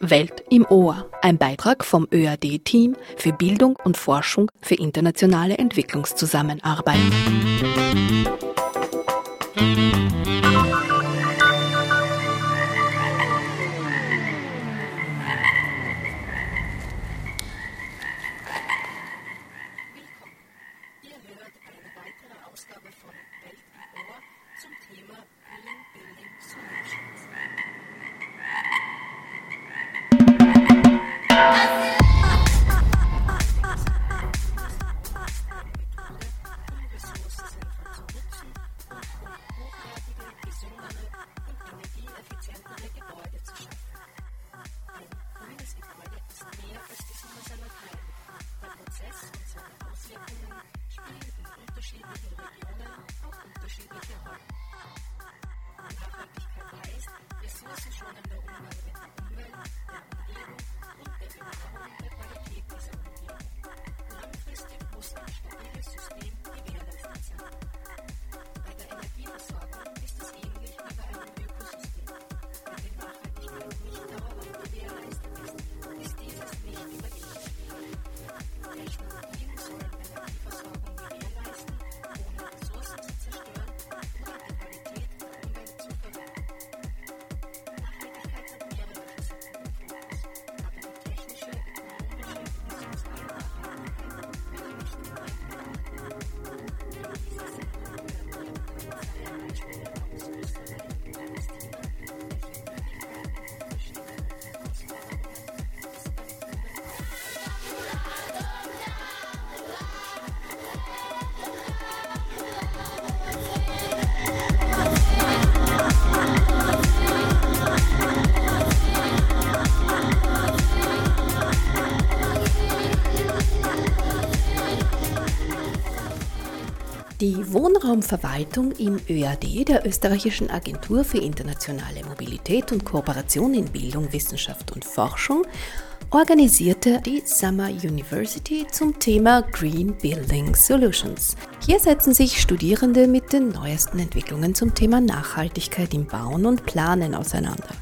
Welt im Ohr, ein Beitrag vom ÖAD-Team für Bildung und Forschung für internationale Entwicklungszusammenarbeit. Die Wohnraumverwaltung im ÖAD, der österreichischen Agentur für internationale Mobilität und Kooperation in Bildung, Wissenschaft und Forschung, organisierte die Summer University zum Thema Green Building Solutions. Hier setzen sich Studierende mit den neuesten Entwicklungen zum Thema Nachhaltigkeit im Bauen und Planen auseinander.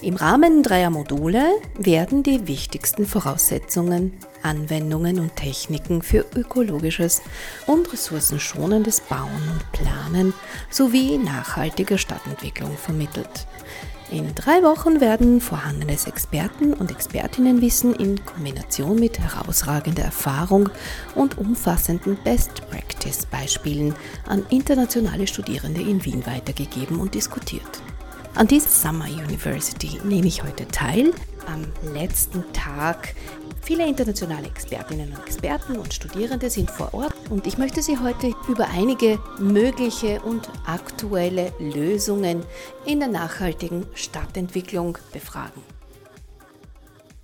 Im Rahmen dreier Module werden die wichtigsten Voraussetzungen, Anwendungen und Techniken für ökologisches und ressourcenschonendes Bauen und Planen sowie nachhaltige Stadtentwicklung vermittelt. In drei Wochen werden vorhandenes Experten- und Expertinnenwissen in Kombination mit herausragender Erfahrung und umfassenden Best-Practice-Beispielen an internationale Studierende in Wien weitergegeben und diskutiert. An dieser Summer University nehme ich heute teil. Am letzten Tag viele internationale Expertinnen und Experten und Studierende sind vor Ort und ich möchte Sie heute über einige mögliche und aktuelle Lösungen in der nachhaltigen Stadtentwicklung befragen.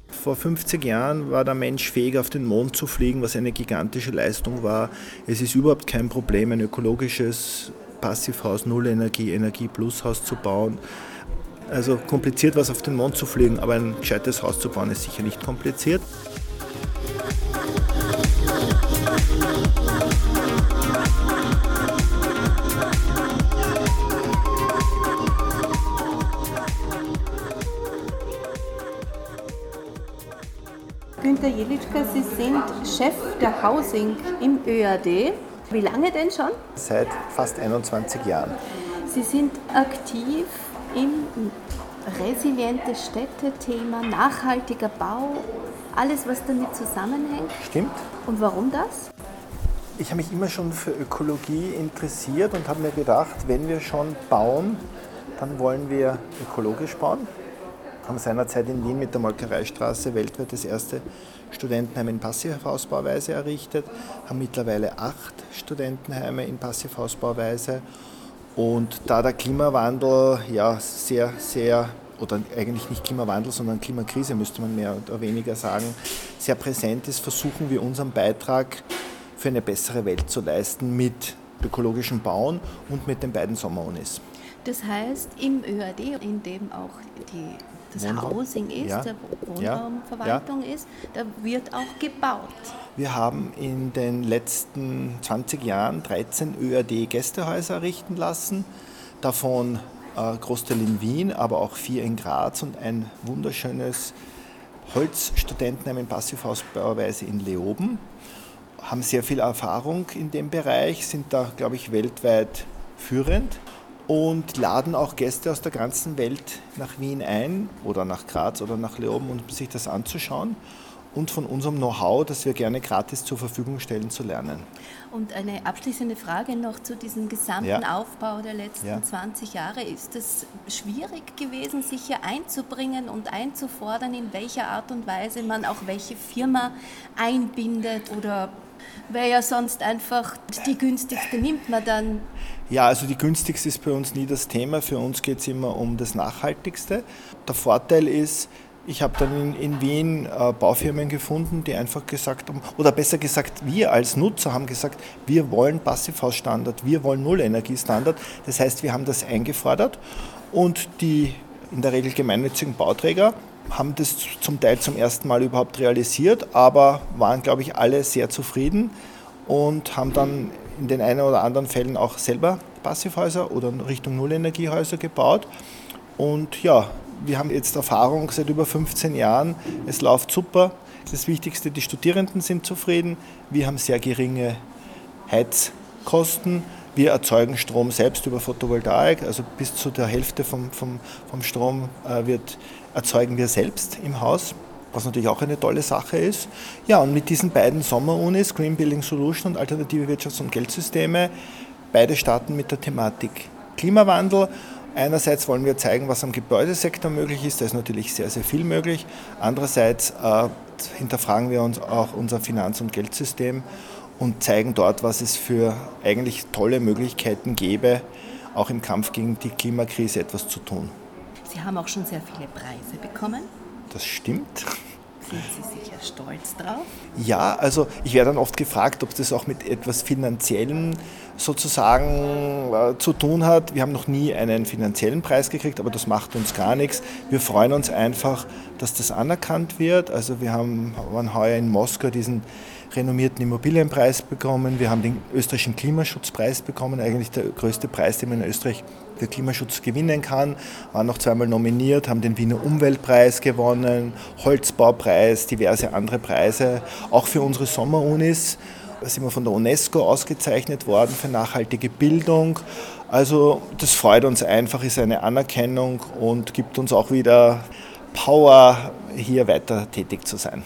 Vor 50 Jahren war der Mensch fähig, auf den Mond zu fliegen, was eine gigantische Leistung war. Es ist überhaupt kein Problem, ein ökologisches Passivhaus, Nullenergie, Energie Plus Haus zu bauen. Also kompliziert was auf den Mond zu fliegen, aber ein gescheites Haus zu bauen ist sicher nicht kompliziert. Günter Jelitschka, Sie sind Chef der Housing im ÖAD. Wie lange denn schon? Seit fast 21 Jahren. Sie sind aktiv im resiliente Städte-Thema, nachhaltiger Bau, alles, was damit zusammenhängt. Stimmt. Und warum das? Ich habe mich immer schon für Ökologie interessiert und habe mir gedacht, wenn wir schon bauen, dann wollen wir ökologisch bauen haben seinerzeit in Wien mit der Molkereistraße weltweit das erste Studentenheim in Passivhausbauweise errichtet, haben mittlerweile acht Studentenheime in Passivhausbauweise. Und da der Klimawandel ja sehr, sehr, oder eigentlich nicht Klimawandel, sondern Klimakrise müsste man mehr oder weniger sagen, sehr präsent ist, versuchen wir unseren Beitrag für eine bessere Welt zu leisten mit ökologischem Bauen und mit den beiden Sommerunis. Das heißt, im ÖAD, in dem auch die das Wohnraum. Housing ist, ja. der Wohnraumverwaltung ja. ist, da wird auch gebaut. Wir haben in den letzten 20 Jahren 13 ÖAD-Gästehäuser errichten lassen, davon äh, Großteil in Wien, aber auch vier in Graz und ein wunderschönes Holzstudentenheim in Passivhausbauweise in Leoben. Haben sehr viel Erfahrung in dem Bereich, sind da, glaube ich, weltweit führend und laden auch Gäste aus der ganzen Welt nach Wien ein oder nach Graz oder nach Leoben, um sich das anzuschauen und von unserem Know-how, das wir gerne gratis zur Verfügung stellen, zu lernen. Und eine abschließende Frage noch zu diesem gesamten ja. Aufbau der letzten ja. 20 Jahre. Ist es schwierig gewesen, sich hier einzubringen und einzufordern, in welcher Art und Weise man auch welche Firma einbindet oder wäre ja sonst einfach die günstigste, nimmt man dann. Ja, also die günstigste ist bei uns nie das Thema. Für uns geht es immer um das Nachhaltigste. Der Vorteil ist, ich habe dann in, in Wien äh, Baufirmen gefunden, die einfach gesagt haben, oder besser gesagt, wir als Nutzer haben gesagt, wir wollen Passivhausstandard, wir wollen Nullenergiestandard. Das heißt, wir haben das eingefordert und die in der Regel gemeinnützigen Bauträger haben das zum Teil zum ersten Mal überhaupt realisiert, aber waren, glaube ich, alle sehr zufrieden und haben dann in den einen oder anderen Fällen auch selber Passivhäuser oder Richtung Nullenergiehäuser gebaut. Und ja, wir haben jetzt Erfahrung seit über 15 Jahren. Es läuft super. Das Wichtigste, die Studierenden sind zufrieden. Wir haben sehr geringe Heizkosten. Wir erzeugen Strom selbst über Photovoltaik, also bis zu der Hälfte vom, vom, vom Strom äh, wird, erzeugen wir selbst im Haus, was natürlich auch eine tolle Sache ist. Ja, und mit diesen beiden Sommerunis, Green Building Solution und Alternative Wirtschafts- und Geldsysteme, beide starten mit der Thematik Klimawandel Einerseits wollen wir zeigen, was am Gebäudesektor möglich ist, da ist natürlich sehr, sehr viel möglich. Andererseits äh, hinterfragen wir uns auch unser Finanz- und Geldsystem und zeigen dort, was es für eigentlich tolle Möglichkeiten gäbe, auch im Kampf gegen die Klimakrise etwas zu tun. Sie haben auch schon sehr viele Preise bekommen. Das stimmt. Sind Sie sicher stolz drauf? Ja, also ich werde dann oft gefragt, ob das auch mit etwas Finanziellem sozusagen äh, zu tun hat. Wir haben noch nie einen finanziellen Preis gekriegt, aber das macht uns gar nichts. Wir freuen uns einfach, dass das anerkannt wird. Also wir haben, waren heuer in Moskau diesen renommierten Immobilienpreis bekommen. Wir haben den österreichischen Klimaschutzpreis bekommen, eigentlich der größte Preis, den man in Österreich für Klimaschutz gewinnen kann. Waren noch zweimal nominiert, haben den Wiener Umweltpreis gewonnen, Holzbaupreis, diverse andere Preise, auch für unsere Sommerunis. Da sind wir von der UNESCO ausgezeichnet worden für nachhaltige Bildung. Also das freut uns einfach, ist eine Anerkennung und gibt uns auch wieder Power, hier weiter tätig zu sein.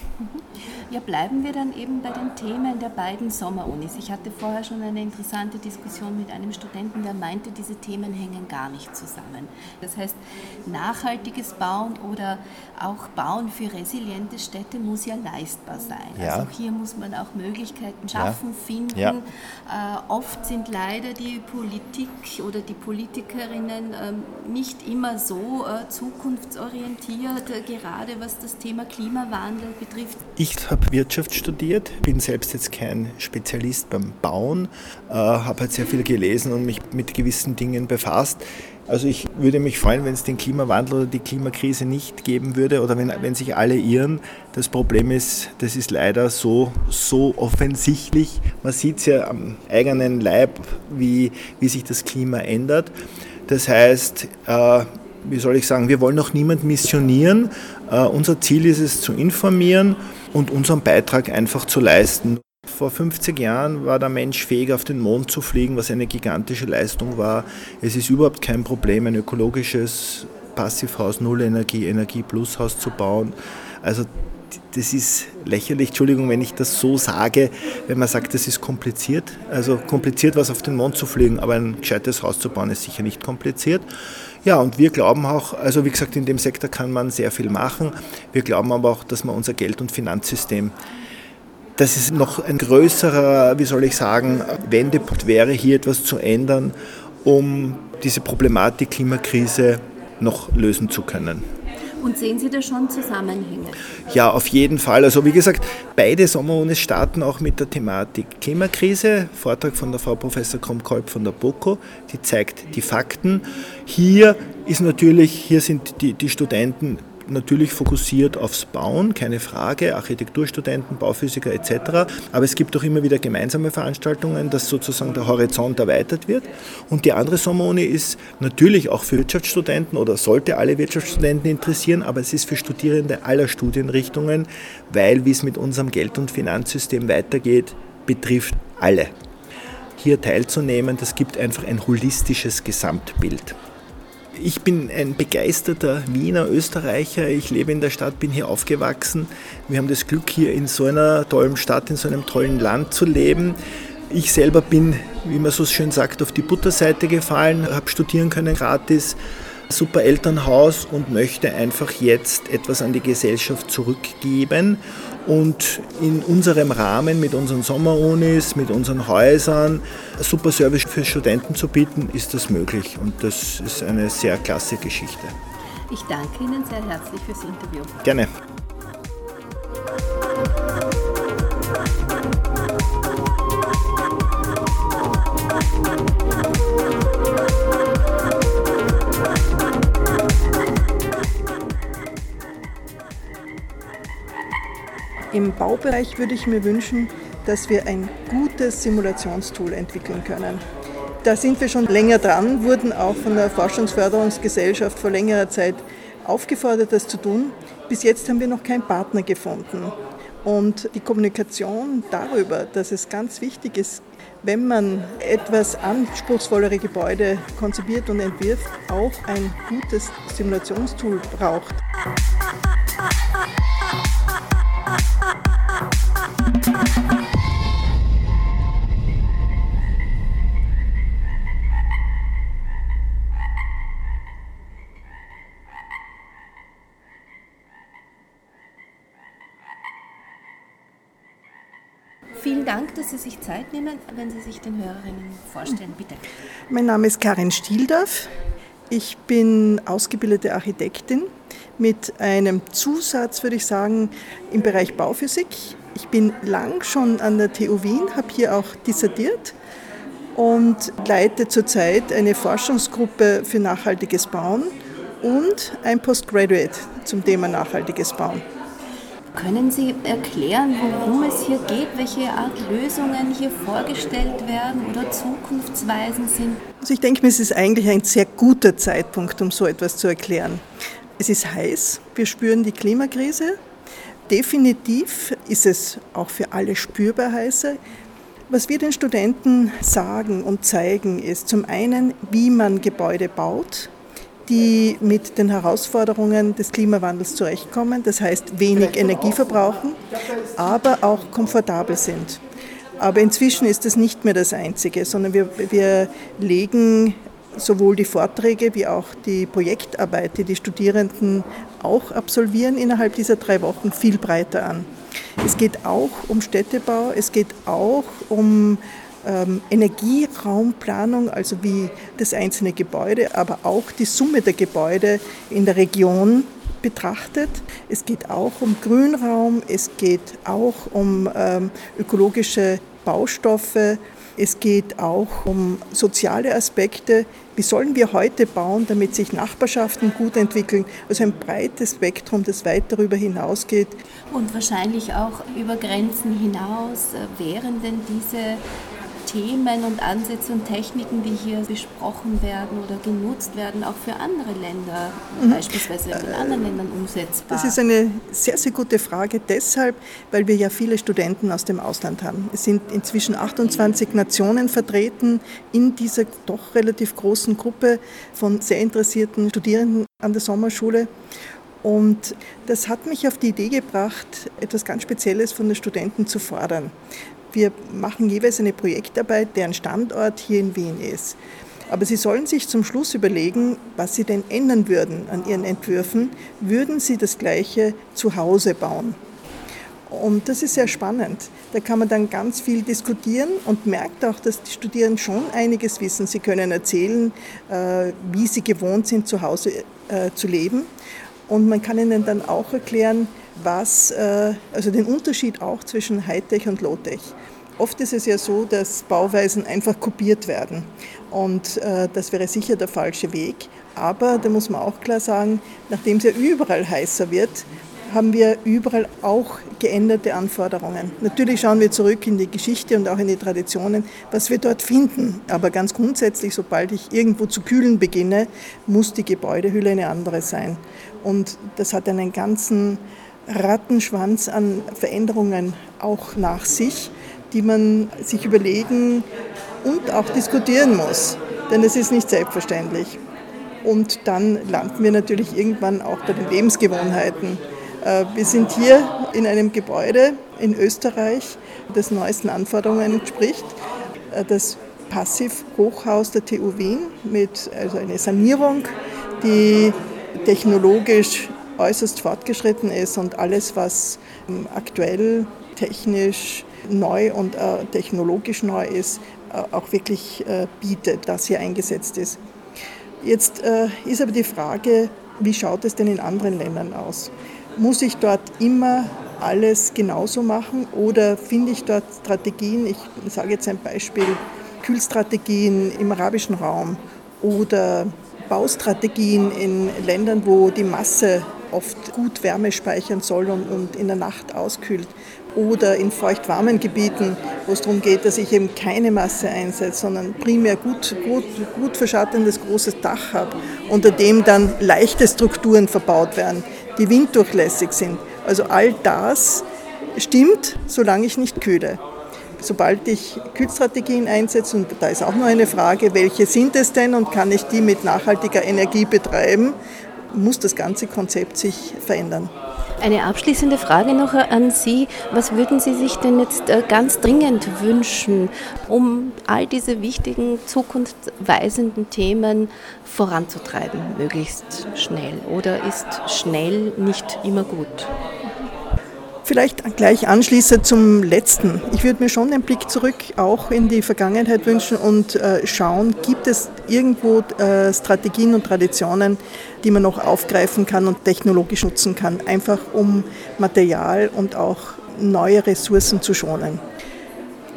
Ja, bleiben wir dann eben bei den Themen der beiden Sommerunis. Ich hatte vorher schon eine interessante Diskussion mit einem Studenten, der meinte, diese Themen hängen gar nicht zusammen. Das heißt, nachhaltiges Bauen oder auch Bauen für resiliente Städte muss ja leistbar sein. Ja. Also hier muss man auch Möglichkeiten schaffen, ja. finden. Ja. Äh, oft sind leider die Politik oder die Politikerinnen äh, nicht immer so äh, zukunftsorientiert, äh, gerade was das Thema Klimawandel betrifft. Ich habe Wirtschaft studiert, bin selbst jetzt kein Spezialist beim Bauen, äh, habe halt sehr viel gelesen und mich mit gewissen Dingen befasst. Also ich würde mich freuen, wenn es den Klimawandel oder die Klimakrise nicht geben würde oder wenn, wenn sich alle irren. Das Problem ist, das ist leider so, so offensichtlich. Man sieht es ja am eigenen Leib, wie, wie sich das Klima ändert. Das heißt, äh, wie soll ich sagen, wir wollen noch niemand missionieren. Uh, unser Ziel ist es zu informieren und unseren Beitrag einfach zu leisten. Vor 50 Jahren war der Mensch fähig, auf den Mond zu fliegen, was eine gigantische Leistung war. Es ist überhaupt kein Problem, ein ökologisches Passivhaus, Nullenergie, Energie Plus Haus zu bauen. Also das ist lächerlich, Entschuldigung, wenn ich das so sage, wenn man sagt, das ist kompliziert. Also kompliziert was auf den Mond zu fliegen, aber ein gescheites Haus zu bauen ist sicher nicht kompliziert. Ja, und wir glauben auch, also wie gesagt, in dem Sektor kann man sehr viel machen. Wir glauben aber auch, dass man unser Geld- und Finanzsystem dass es noch ein größerer, wie soll ich sagen, Wendepunkt wäre, hier etwas zu ändern, um diese Problematik Klimakrise noch lösen zu können. Und sehen Sie da schon Zusammenhänge? Ja, auf jeden Fall. Also wie gesagt, beide Sommerunis starten auch mit der Thematik Klimakrise. Vortrag von der Frau Professor Kromkolb von der BOKO, die zeigt die Fakten. Hier ist natürlich, hier sind die, die Studenten natürlich fokussiert aufs Bauen, keine Frage, Architekturstudenten, Bauphysiker etc. Aber es gibt auch immer wieder gemeinsame Veranstaltungen, dass sozusagen der Horizont erweitert wird. Und die andere Sommeruni ist natürlich auch für Wirtschaftsstudenten oder sollte alle Wirtschaftsstudenten interessieren, aber es ist für Studierende aller Studienrichtungen, weil wie es mit unserem Geld- und Finanzsystem weitergeht, betrifft alle. Hier teilzunehmen, das gibt einfach ein holistisches Gesamtbild. Ich bin ein begeisterter Wiener Österreicher. Ich lebe in der Stadt, bin hier aufgewachsen. Wir haben das Glück, hier in so einer tollen Stadt, in so einem tollen Land zu leben. Ich selber bin, wie man so schön sagt, auf die Butterseite gefallen, habe studieren können gratis, super Elternhaus und möchte einfach jetzt etwas an die Gesellschaft zurückgeben und in unserem Rahmen mit unseren Sommerunis, mit unseren Häusern super Service für Studenten zu bieten, ist das möglich und das ist eine sehr klasse Geschichte. Ich danke Ihnen sehr herzlich fürs Interview. Gerne. Im Baubereich würde ich mir wünschen, dass wir ein gutes Simulationstool entwickeln können. Da sind wir schon länger dran, wurden auch von der Forschungsförderungsgesellschaft vor längerer Zeit aufgefordert, das zu tun. Bis jetzt haben wir noch keinen Partner gefunden. Und die Kommunikation darüber, dass es ganz wichtig ist, wenn man etwas anspruchsvollere Gebäude konzipiert und entwirft, auch ein gutes Simulationstool braucht. Dass Sie sich Zeit nehmen, wenn Sie sich den Hörerinnen vorstellen, bitte. Mein Name ist Karin Stieldorf. Ich bin ausgebildete Architektin mit einem Zusatz, würde ich sagen, im Bereich Bauphysik. Ich bin lang schon an der TU Wien, habe hier auch dissertiert und leite zurzeit eine Forschungsgruppe für nachhaltiges Bauen und ein Postgraduate zum Thema nachhaltiges Bauen. Können Sie erklären, worum es hier geht, welche Art Lösungen hier vorgestellt werden oder zukunftsweisend sind? Also ich denke, es ist eigentlich ein sehr guter Zeitpunkt, um so etwas zu erklären. Es ist heiß, wir spüren die Klimakrise. Definitiv ist es auch für alle spürbar heißer. Was wir den Studenten sagen und zeigen, ist zum einen, wie man Gebäude baut, die mit den Herausforderungen des Klimawandels zurechtkommen, das heißt wenig Energie verbrauchen, aber auch komfortabel sind. Aber inzwischen ist das nicht mehr das Einzige, sondern wir, wir legen sowohl die Vorträge wie auch die Projektarbeit, die die Studierenden auch absolvieren innerhalb dieser drei Wochen, viel breiter an. Es geht auch um Städtebau, es geht auch um ähm, Energieraumplanung, also wie das einzelne Gebäude, aber auch die Summe der Gebäude in der Region betrachtet. Es geht auch um Grünraum, es geht auch um ähm, ökologische Baustoffe, es geht auch um soziale Aspekte. Wie sollen wir heute bauen, damit sich Nachbarschaften gut entwickeln? Also ein breites Spektrum, das weit darüber hinausgeht. Und wahrscheinlich auch über Grenzen hinaus. Äh, wären denn diese Themen und Ansätze und Techniken, die hier besprochen werden oder genutzt werden, auch für andere Länder, mhm. beispielsweise in anderen Ländern umsetzbar? Das ist eine sehr, sehr gute Frage, deshalb, weil wir ja viele Studenten aus dem Ausland haben. Es sind inzwischen 28 Nationen vertreten in dieser doch relativ großen Gruppe von sehr interessierten Studierenden an der Sommerschule. Und das hat mich auf die Idee gebracht, etwas ganz Spezielles von den Studenten zu fordern. Wir machen jeweils eine Projektarbeit, deren Standort hier in Wien ist. Aber Sie sollen sich zum Schluss überlegen, was Sie denn ändern würden an Ihren Entwürfen. Würden Sie das Gleiche zu Hause bauen? Und das ist sehr spannend. Da kann man dann ganz viel diskutieren und merkt auch, dass die Studierenden schon einiges wissen. Sie können erzählen, äh, wie sie gewohnt sind, zu Hause äh, zu leben. Und man kann ihnen dann auch erklären, was, äh, also den Unterschied auch zwischen Hightech und Lowtech. Oft ist es ja so, dass Bauweisen einfach kopiert werden. Und äh, das wäre sicher der falsche Weg. Aber da muss man auch klar sagen, nachdem es ja überall heißer wird, haben wir überall auch geänderte Anforderungen. Natürlich schauen wir zurück in die Geschichte und auch in die Traditionen, was wir dort finden. Aber ganz grundsätzlich, sobald ich irgendwo zu kühlen beginne, muss die Gebäudehülle eine andere sein. Und das hat einen ganzen Rattenschwanz an Veränderungen auch nach sich, die man sich überlegen und auch diskutieren muss. Denn es ist nicht selbstverständlich. Und dann landen wir natürlich irgendwann auch bei den Lebensgewohnheiten. Äh, wir sind hier in einem Gebäude in Österreich, das neuesten Anforderungen entspricht. Äh, das Passivhochhaus der TU Wien mit also einer Sanierung, die technologisch äußerst fortgeschritten ist und alles, was ähm, aktuell technisch neu und äh, technologisch neu ist, auch wirklich bietet, das hier eingesetzt ist. Jetzt ist aber die Frage, wie schaut es denn in anderen Ländern aus? Muss ich dort immer alles genauso machen oder finde ich dort Strategien, ich sage jetzt ein Beispiel, Kühlstrategien im arabischen Raum oder Baustrategien in Ländern, wo die Masse oft gut Wärme speichern soll und, und in der Nacht auskühlt. Oder in feuchtwarmen Gebieten, wo es darum geht, dass ich eben keine Masse einsetze, sondern primär gut, gut, gut verschattendes großes Dach habe, unter dem dann leichte Strukturen verbaut werden die winddurchlässig sind. Also all das stimmt, solange ich nicht kühle. Sobald ich Kühlstrategien einsetze, und da ist auch nur eine Frage, welche sind es denn und kann ich die mit nachhaltiger Energie betreiben, muss das ganze Konzept sich verändern. Eine abschließende Frage noch an Sie. Was würden Sie sich denn jetzt äh, ganz dringend wünschen, um all diese wichtigen, zukunftsweisenden Themen voranzutreiben, möglichst schnell? Oder ist schnell nicht immer gut? Vielleicht gleich anschließend zum letzten. Ich würde mir schon einen Blick zurück auch in die Vergangenheit wünschen und äh, schauen, gibt es irgendwo äh, Strategien und Traditionen, die man noch aufgreifen kann und technologisch nutzen kann, einfach um Material und auch neue Ressourcen zu schonen.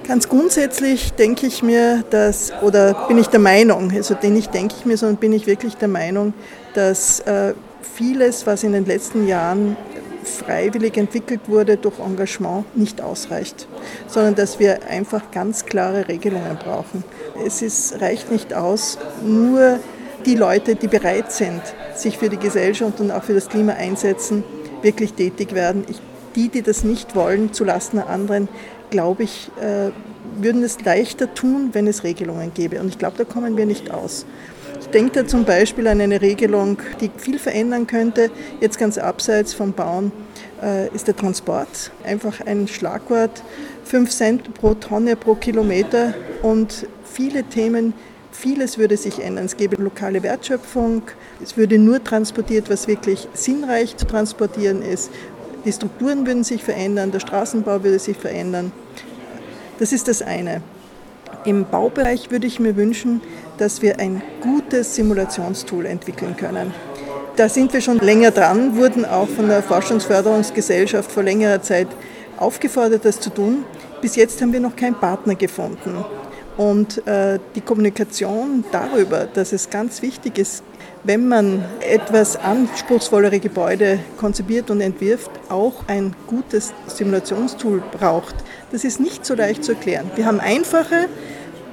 Ganz grundsätzlich denke ich mir, dass, oder bin ich der Meinung, also nicht denke ich mir, sondern bin ich wirklich der Meinung, dass äh, vieles, was in den letzten Jahren freiwillig entwickelt wurde durch Engagement, nicht ausreicht, sondern dass wir einfach ganz klare Regelungen brauchen. Es ist, reicht nicht aus, nur die Leute, die bereit sind, sich für die Gesellschaft und auch für das Klima einsetzen, wirklich tätig werden. Ich, die, die das nicht wollen, zulasten der anderen, glaube ich, äh, würden es leichter tun, wenn es Regelungen gäbe. Und ich glaube, da kommen wir nicht aus. Ich denke da zum Beispiel an eine Regelung, die viel verändern könnte. Jetzt ganz abseits vom Bauen äh, ist der Transport. Einfach ein Schlagwort. 5 Cent pro Tonne pro Kilometer und viele Themen, vieles würde sich ändern. Es gäbe lokale Wertschöpfung, es würde nur transportiert, was wirklich sinnreich zu transportieren ist. Die Strukturen würden sich verändern, der Straßenbau würde sich verändern. Das ist das eine. Im Baubereich würde ich mir wünschen, dass wir ein gutes Simulationstool entwickeln können. Da sind wir schon länger dran, wurden auch von der Forschungsförderungsgesellschaft vor längerer Zeit aufgefordert, das zu tun. Bis jetzt haben wir noch keinen Partner gefunden. Und äh, die Kommunikation darüber, dass es ganz wichtig ist, wenn man etwas anspruchsvollere Gebäude konzipiert und entwirft, auch ein gutes Simulationstool braucht. Das ist nicht so leicht zu erklären. Wir haben einfache,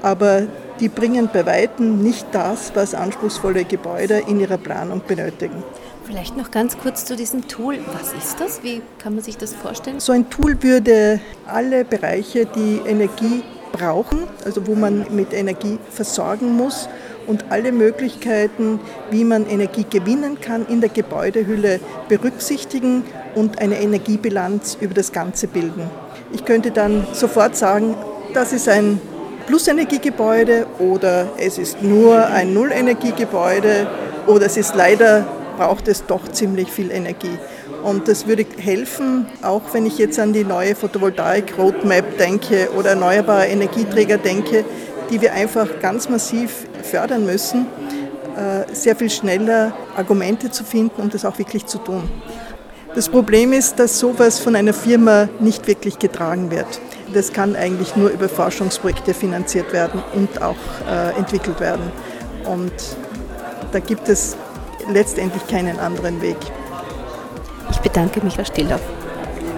aber die bringen bei weitem nicht das, was anspruchsvolle Gebäude in ihrer Planung benötigen. Vielleicht noch ganz kurz zu diesem Tool. Was ist das? Wie kann man sich das vorstellen? So ein Tool würde alle Bereiche, die Energie brauchen, also wo man mit Energie versorgen muss, und alle Möglichkeiten, wie man Energie gewinnen kann, in der Gebäudehülle berücksichtigen und eine Energiebilanz über das Ganze bilden. Ich könnte dann sofort sagen, das ist ein Plusenergiegebäude oder es ist nur ein Nullenergiegebäude oder es ist leider, braucht es doch ziemlich viel Energie. Und das würde helfen, auch wenn ich jetzt an die neue Photovoltaik-Roadmap denke oder erneuerbare Energieträger denke, die wir einfach ganz massiv fördern müssen, äh, sehr viel schneller Argumente zu finden, um das auch wirklich zu tun. Das Problem ist, dass sowas von einer Firma nicht wirklich getragen wird. Das kann eigentlich nur über Forschungsprojekte finanziert werden und auch äh, entwickelt werden. Und da gibt es letztendlich keinen anderen Weg. Ich bedanke mich, Herr Stiller.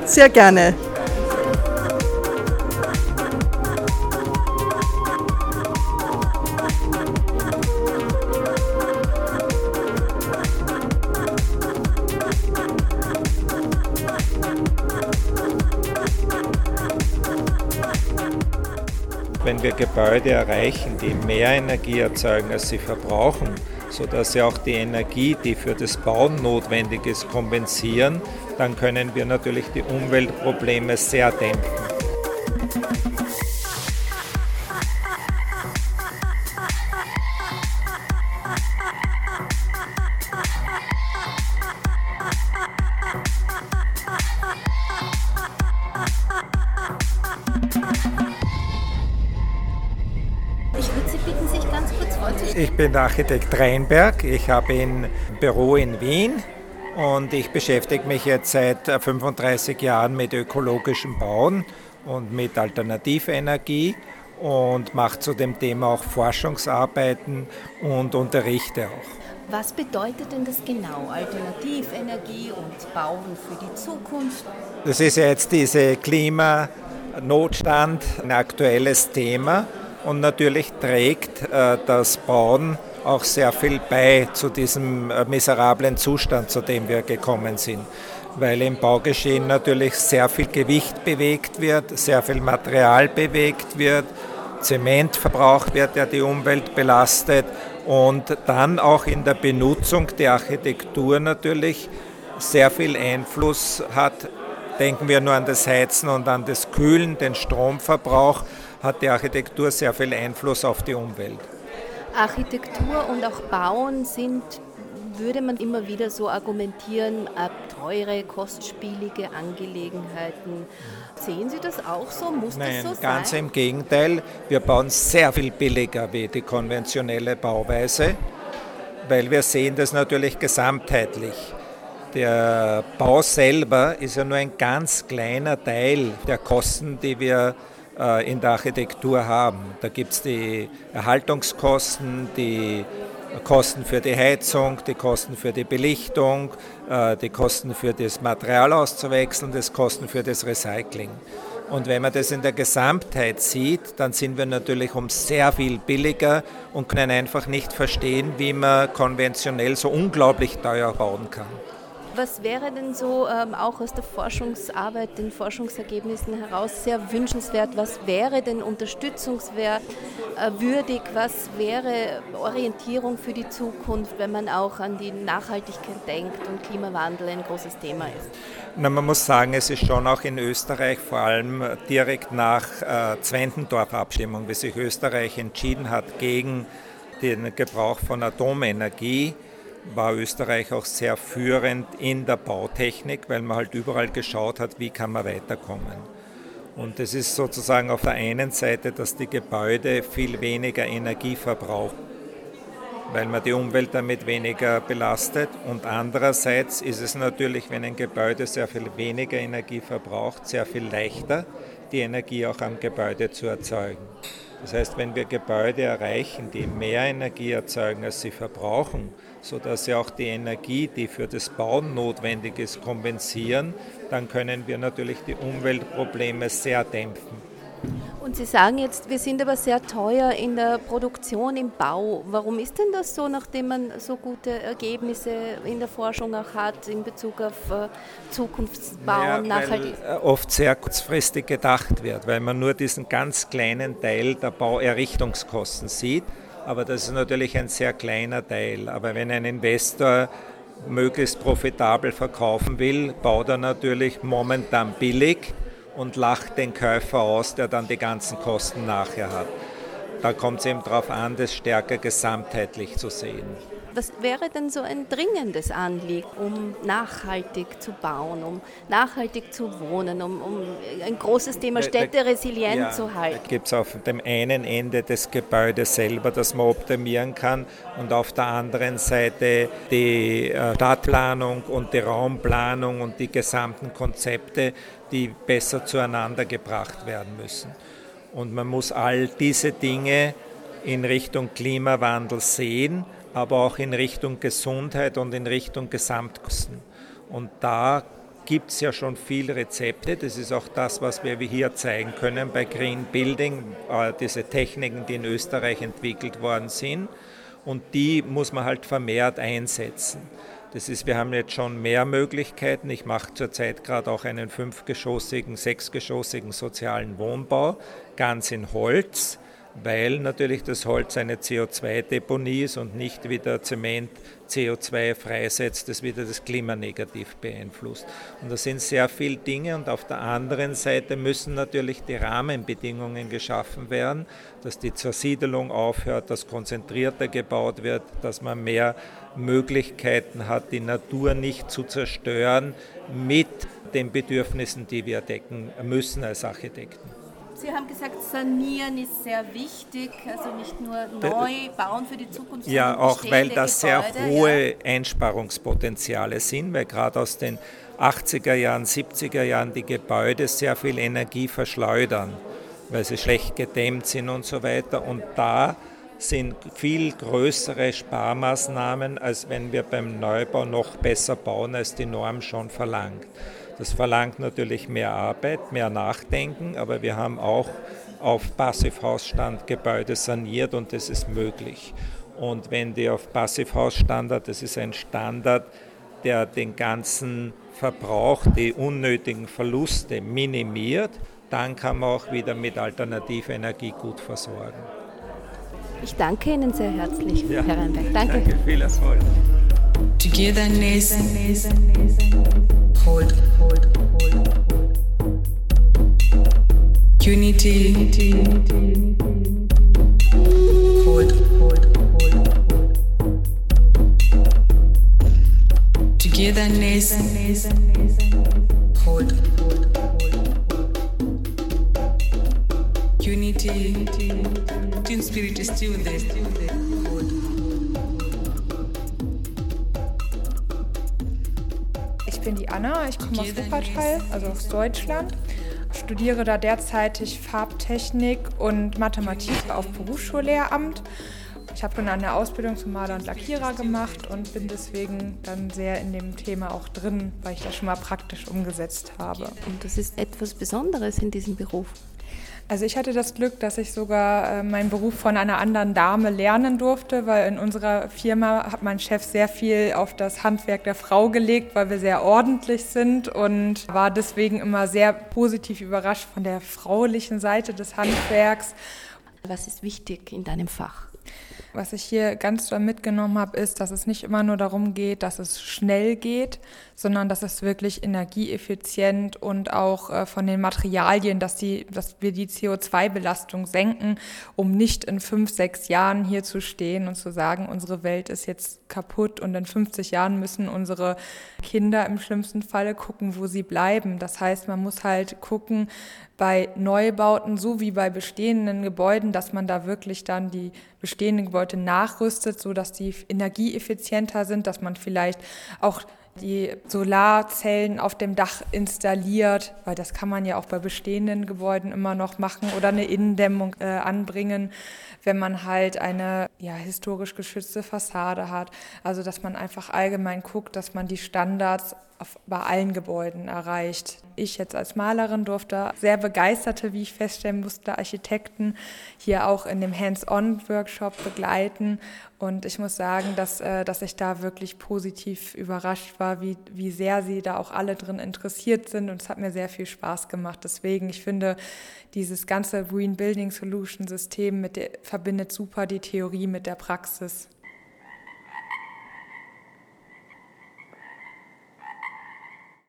Sehr gerne. Gebäude erreichen, die mehr Energie erzeugen, als sie verbrauchen, sodass sie auch die Energie, die für das Bauen notwendig ist, kompensieren, dann können wir natürlich die Umweltprobleme sehr dämpfen. Ich bin Architekt Reinberg. Ich habe ein Büro in Wien und ich beschäftige mich jetzt seit 35 Jahren mit ökologischem Bauen und mit Alternativenergie und mache zu dem Thema auch Forschungsarbeiten und unterrichte auch. Was bedeutet denn das genau, Alternativenergie und Bauen für die Zukunft? Das ist ja jetzt diese Klimanotstand, ein aktuelles Thema. Und natürlich trägt äh, das Bauen auch sehr viel bei zu diesem äh, miserablen Zustand, zu dem wir gekommen sind. Weil im Baugeschehen natürlich sehr viel Gewicht bewegt wird, sehr viel Material bewegt wird, Zement verbraucht wird, der die Umwelt belastet und dann auch in der Benutzung der Architektur natürlich sehr viel Einfluss hat. Denken wir nur an das Heizen und an das Kühlen, den Stromverbrauch hat die Architektur sehr viel Einfluss auf die Umwelt. Architektur und auch Bauen sind, würde man immer wieder so argumentieren, teure, kostspielige Angelegenheiten. Sehen Sie das auch so? Muss Nein, das so ganz sein? im Gegenteil. Wir bauen sehr viel billiger wie die konventionelle Bauweise, weil wir sehen das natürlich gesamtheitlich. Der Bau selber ist ja nur ein ganz kleiner Teil der Kosten, die wir äh, in der Architektur haben. Da gibt es die Erhaltungskosten, die Kosten für die Heizung, die Kosten für die Belichtung, äh, die Kosten für das Material auszuwechseln, die Kosten für das Recycling. Und wenn man das in der Gesamtheit sieht, dann sind wir natürlich um sehr viel billiger und können einfach nicht verstehen, wie man konventionell so unglaublich teuer bauen kann. Was wäre denn so ähm, auch aus der Forschungsarbeit, den Forschungsergebnissen heraus sehr wünschenswert? Was wäre denn unterstützungswert, äh, würdig? Was wäre Orientierung für die Zukunft, wenn man auch an die Nachhaltigkeit denkt und Klimawandel ein großes Thema ist? Na, man muss sagen, es ist schon auch in Österreich, vor allem direkt nach äh, Zwentendorf-Abstimmung, wie sich Österreich entschieden hat gegen den Gebrauch von Atomenergie, war Österreich auch sehr führend in der Bautechnik, weil man halt überall geschaut hat, wie kann man weiterkommen. Und es ist sozusagen auf der einen Seite, dass die Gebäude viel weniger Energie verbrauchen, weil man die Umwelt damit weniger belastet. Und andererseits ist es natürlich, wenn ein Gebäude sehr viel weniger Energie verbraucht, sehr viel leichter, die Energie auch am Gebäude zu erzeugen. Das heißt, wenn wir Gebäude erreichen, die mehr Energie erzeugen, als sie verbrauchen, sodass sie auch die Energie, die für das Bauen notwendig ist, kompensieren, dann können wir natürlich die Umweltprobleme sehr dämpfen. Und Sie sagen jetzt, wir sind aber sehr teuer in der Produktion, im Bau. Warum ist denn das so, nachdem man so gute Ergebnisse in der Forschung auch hat in Bezug auf äh, Zukunftsbau ja, und Nachhaltigkeit? Weil äh, oft sehr kurzfristig gedacht wird, weil man nur diesen ganz kleinen Teil der Bauerrichtungskosten sieht. Aber das ist natürlich ein sehr kleiner Teil. Aber wenn ein Investor möglichst profitabel verkaufen will, baut er natürlich momentan billig und lacht den Käufer aus, der dann die ganzen Kosten nachher hat. Da kommt es eben darauf an, das stärker gesamtheitlich zu sehen. Was wäre denn so ein dringendes Anliegen, um nachhaltig zu bauen, um nachhaltig zu wohnen, um, um ein großes Thema Städte resilient ja, zu halten? Gibt es auf dem einen Ende des Gebäudes selber, das man optimieren kann und auf der anderen Seite die äh, Stadtplanung und die Raumplanung und die gesamten Konzepte, die besser zueinander gebracht werden müssen. Und man muss all diese Dinge in Richtung Klimawandel sehen, aber auch in Richtung Gesundheit und in Richtung Gesamtkosten. Und da gibt es ja schon viele Rezepte. Das ist auch das, was wir hier zeigen können bei Green Building, äh, diese Techniken, die in Österreich entwickelt worden sind. Und die muss man halt vermehrt einsetzen. Das ist, wir haben jetzt schon mehr Möglichkeiten. Ich mache zurzeit gerade auch einen fünfgeschossigen, sechsgeschossigen sozialen Wohnbau, ganz in Holz weil natürlich das Holz eine CO2-Deponie ist und nicht wie der Zement CO2 freisetzt, das wieder das Klima negativ beeinflusst. Und das sind sehr viele Dinge und auf der anderen Seite müssen natürlich die Rahmenbedingungen geschaffen werden, dass die Zersiedelung aufhört, dass konzentrierter gebaut wird, dass man mehr Möglichkeiten hat, die Natur nicht zu zerstören mit den Bedürfnissen, die wir decken müssen als Architekten. Sie haben gesagt, sanieren ist sehr wichtig, also nicht nur neu bauen für die Zukunft. Ja, auch weil das Gebäude, sehr hohe ja. Einsparungspotenziale sind, weil gerade aus den 80er Jahren, 70er Jahren die Gebäude sehr viel Energie verschleudern, weil sie schlecht gedämmt sind und so weiter. Und da sind viel größere Sparmaßnahmen, als wenn wir beim Neubau noch besser bauen, als die Norm schon verlangt. Das verlangt natürlich mehr Arbeit, mehr Nachdenken, aber wir haben auch auf Passivhausstand Gebäude saniert und das ist möglich. Und wenn die auf Passivhausstandard, das ist ein Standard, der den ganzen Verbrauch, die unnötigen Verluste minimiert, dann kann man auch wieder mit alternativer Energie gut versorgen. Ich danke Ihnen sehr herzlich, ja. Herr Reinberg. Danke. Danke, viel Erfolg. Togetherness. Hold, hold, hold, hold. Unity. Hold, hold, hold. Togetherness. Hold, hold, hold. Unity. Team spirit is still there. bin die Anna, ich komme aus Wuppertal, also aus Deutschland. Studiere da derzeitig Farbtechnik und Mathematik auf Berufsschullehramt. Ich habe dann eine Ausbildung zum Maler und Lackierer gemacht und bin deswegen dann sehr in dem Thema auch drin, weil ich das schon mal praktisch umgesetzt habe. Und das ist etwas Besonderes in diesem Beruf. Also ich hatte das Glück, dass ich sogar äh, meinen Beruf von einer anderen Dame lernen durfte, weil in unserer Firma hat mein Chef sehr viel auf das Handwerk der Frau gelegt, weil wir sehr ordentlich sind und war deswegen immer sehr positiv überrascht von der fraulichen Seite des Handwerks. Was ist wichtig in deinem Fach? Was ich hier ganz mitgenommen habe, ist, dass es nicht immer nur darum geht, dass es schnell geht, sondern dass es wirklich energieeffizient und auch äh, von den Materialien, dass, die, dass wir die CO2-Belastung senken, um nicht in fünf, sechs Jahren hier zu stehen und zu sagen, unsere Welt ist jetzt kaputt und in 50 Jahren müssen unsere Kinder im schlimmsten Falle gucken, wo sie bleiben. Das heißt, man muss halt gucken, bei Neubauten so wie bei bestehenden Gebäuden, dass man da wirklich dann die bestehenden Gebäude nachrüstet, so dass die energieeffizienter sind, dass man vielleicht auch die Solarzellen auf dem Dach installiert, weil das kann man ja auch bei bestehenden Gebäuden immer noch machen oder eine Innendämmung äh, anbringen, wenn man halt eine ja, historisch geschützte Fassade hat. Also dass man einfach allgemein guckt, dass man die Standards auf, bei allen Gebäuden erreicht. Ich jetzt als Malerin durfte sehr begeisterte, wie ich feststellen musste, Architekten hier auch in dem Hands-on-Workshop begleiten. Und ich muss sagen, dass, äh, dass ich da wirklich positiv überrascht war, wie, wie sehr sie da auch alle drin interessiert sind. Und es hat mir sehr viel Spaß gemacht. Deswegen, ich finde, dieses ganze Green Building Solution System mit der, verbindet super die Theorie mit der Praxis.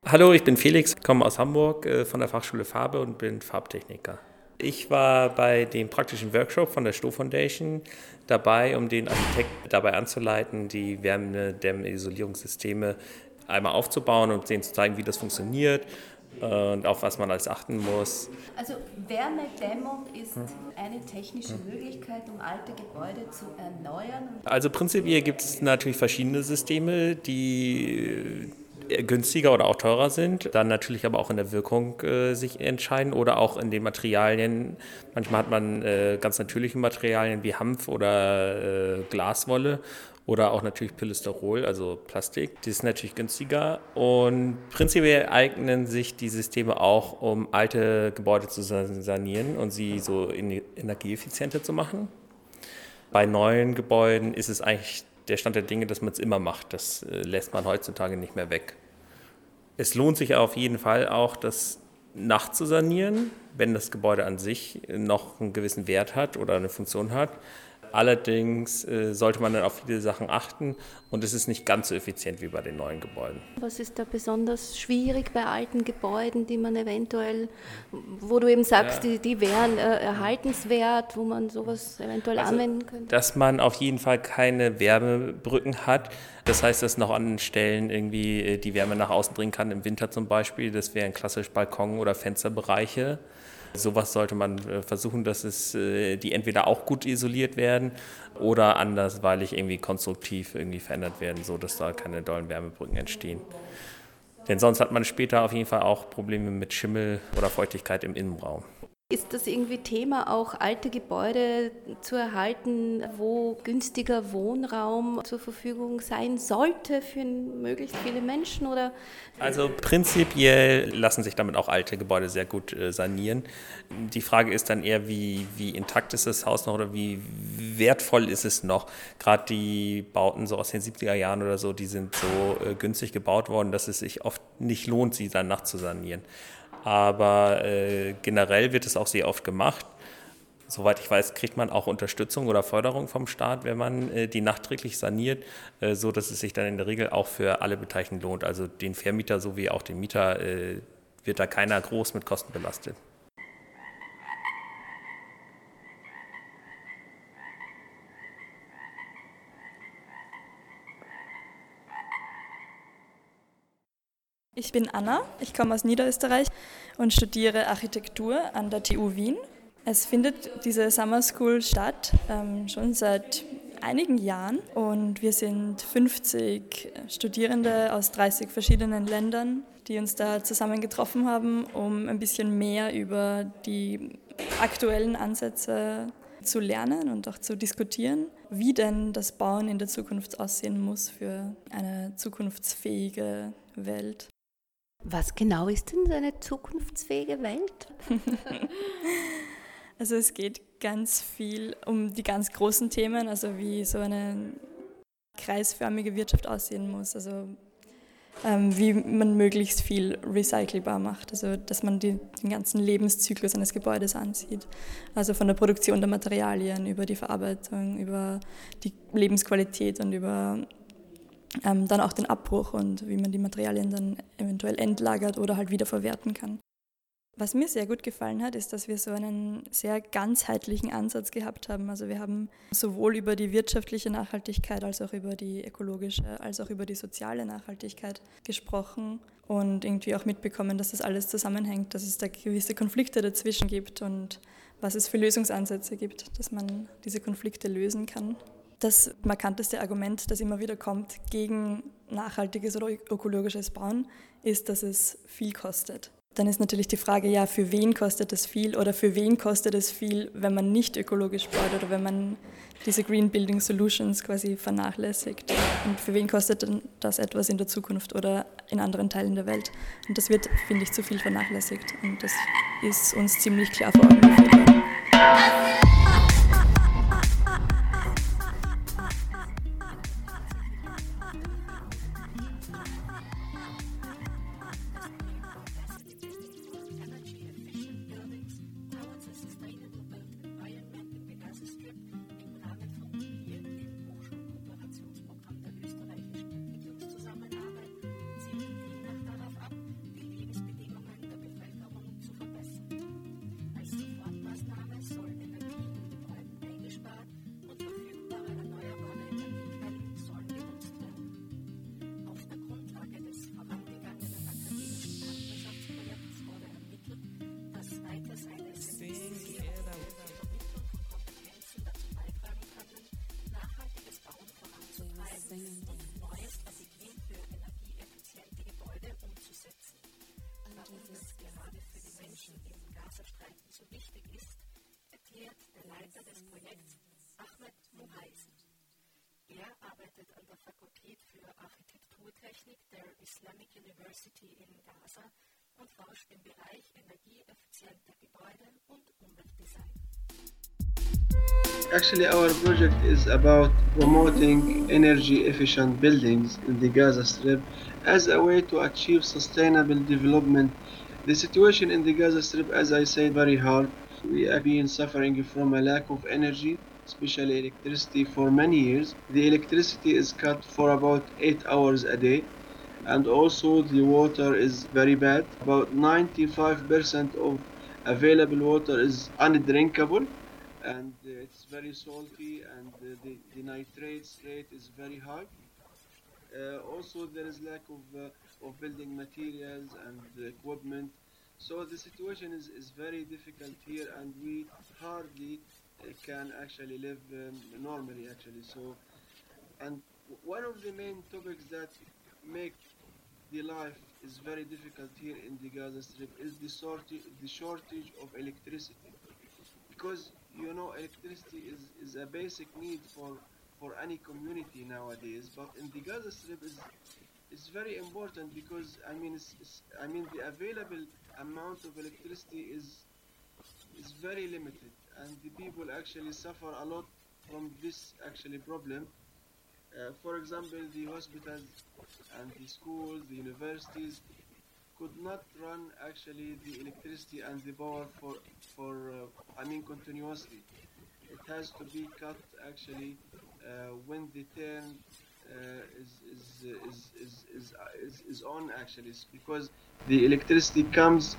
Hallo, ich bin Felix, komme aus Hamburg äh, von der Fachschule Farbe und bin Farbtechniker. Ich war bei dem praktischen Workshop von der Stoh Foundation dabei, um den Architekten dabei anzuleiten, die Wärmedämmisolierungssysteme einmal aufzubauen und denen zu zeigen, wie das funktioniert und auf was man alles achten muss. Also Wärmedämmung ist eine technische Möglichkeit, um alte Gebäude zu erneuern. Also prinzipiell gibt es natürlich verschiedene Systeme, die günstiger oder auch teurer sind, dann natürlich aber auch in der Wirkung äh, sich entscheiden oder auch in den Materialien. Manchmal hat man äh, ganz natürliche Materialien wie Hanf oder äh, Glaswolle oder auch natürlich Polysterol, also Plastik. Die ist natürlich günstiger und prinzipiell eignen sich die Systeme auch, um alte Gebäude zu sanieren und sie so energieeffizienter zu machen. Bei neuen Gebäuden ist es eigentlich der Stand der Dinge, dass man es immer macht. Das äh, lässt man heutzutage nicht mehr weg. Es lohnt sich auf jeden Fall auch, das nachzusanieren, wenn das Gebäude an sich noch einen gewissen Wert hat oder eine Funktion hat. Allerdings äh, sollte man dann auf viele Sachen achten und es ist nicht ganz so effizient wie bei den neuen Gebäuden. Was ist da besonders schwierig bei alten Gebäuden, die man eventuell, wo du eben sagst, ja. die, die wären äh, erhaltenswert, wo man sowas eventuell also, anwenden könnte? Dass man auf jeden Fall keine Wärmebrücken hat. Das heißt, dass noch an Stellen irgendwie äh, die Wärme nach außen bringen kann, im Winter zum Beispiel. Das wären klassisch Balkon- oder Fensterbereiche. Sowas sollte man äh, versuchen, dass es, äh, die entweder auch gut isoliert werden oder andersweilig irgendwie konstruktiv irgendwie verändert werden, sodass da keine dollen Wärmebrücken entstehen. Denn sonst hat man später auf jeden Fall auch Probleme mit Schimmel oder Feuchtigkeit im Innenraum. Ist das irgendwie Thema, auch alte Gebäude zu erhalten, wo günstiger Wohnraum zur Verfügung sein sollte für möglichst viele Menschen? Oder? Also prinzipiell lassen sich damit auch alte Gebäude sehr gut äh, sanieren. Die Frage ist dann eher, wie, wie intakt ist das Haus noch oder wie wertvoll ist es noch? Gerade die Bauten so aus den 70er Jahren oder so, die sind so äh, günstig gebaut worden, dass es sich oft nicht lohnt, sie dann nachzusanieren aber äh, generell wird es auch sehr oft gemacht. Soweit ich weiß, kriegt man auch Unterstützung oder Förderung vom Staat, wenn man äh, die nachträglich saniert, äh, so dass es sich dann in der Regel auch für alle Beteiligten lohnt. Also den Vermieter sowie auch den Mieter äh, wird da keiner groß mit Kosten belastet. Ich bin Anna, ich komme aus Niederösterreich und studiere Architektur an der TU Wien. Es findet diese Summer School statt, ähm, schon seit einigen Jahren und wir sind 50 Studierende aus 30 verschiedenen Ländern, die uns da zusammen getroffen haben, um ein bisschen mehr über die aktuellen Ansätze zu lernen und auch zu diskutieren, wie denn das Bauen in der Zukunft aussehen muss für eine zukunftsfähige Welt. Was genau ist denn so eine zukunftsfähige Welt? also es geht ganz viel um die ganz großen Themen, also wie so eine kreisförmige Wirtschaft aussehen muss, also ähm, wie man möglichst viel recycelbar macht, also dass man die, den ganzen Lebenszyklus eines Gebäudes ansieht, also von der Produktion der Materialien über die Verarbeitung, über die Lebensqualität und über ähm, dann auch den Abbruch und wie man die Materialien dann eventuell entlagert oder halt wiederverwerten kann. Was mir sehr gut gefallen hat, ist, dass wir so einen sehr ganzheitlichen Ansatz gehabt haben. Also wir haben sowohl über die wirtschaftliche Nachhaltigkeit als auch über die ökologische, als auch über die soziale Nachhaltigkeit gesprochen und irgendwie auch mitbekommen, dass das alles zusammenhängt, dass es da gewisse Konflikte dazwischen gibt und was es für Lösungsansätze gibt, dass man diese Konflikte lösen kann. Das markanteste Argument, das immer wieder kommt gegen nachhaltiges oder ökologisches Bauen, ist, dass es viel kostet. Dann ist natürlich die Frage, ja, für wen kostet es viel oder für wen kostet es viel, wenn man nicht ökologisch baut oder wenn man diese Green Building Solutions quasi vernachlässigt. Und für wen kostet denn das etwas in der Zukunft oder in anderen Teilen der Welt? Und das wird, finde ich, zu viel vernachlässigt. Und das ist uns ziemlich klar vor Augen geführt. Islamic University in Gaza und forscht im Bereich energieeffizienter Gebäude und Umweltdesign. Actually, our project is about promoting energy efficient buildings in the Gaza Strip as a way to achieve sustainable development. The situation in the Gaza Strip, as I said, very hard. We have been suffering from a lack of energy, especially electricity, for many years. The electricity is cut for about 8 hours a day, and also the water is very bad. About 95% of available water is undrinkable and uh, it's very salty and uh, the, the nitrates rate is very high. Uh, also there is lack of, uh, of building materials and equipment. So the situation is, is very difficult here and we hardly uh, can actually live um, normally actually. So and one of the main topics that make the life is very difficult here in the Gaza Strip is the, sorti- the shortage of electricity. Because you know electricity is, is a basic need for for any community nowadays but in the Gaza Strip is is very important because I mean it's, it's, I mean the available amount of electricity is is very limited and the people actually suffer a lot from this actually problem uh, for example the hospitals and the schools the universities could not run actually the electricity and the power for for uh, I mean continuously. It has to be cut actually uh, when the turn uh, is, is, is, is, is, is, is on actually it's because the electricity comes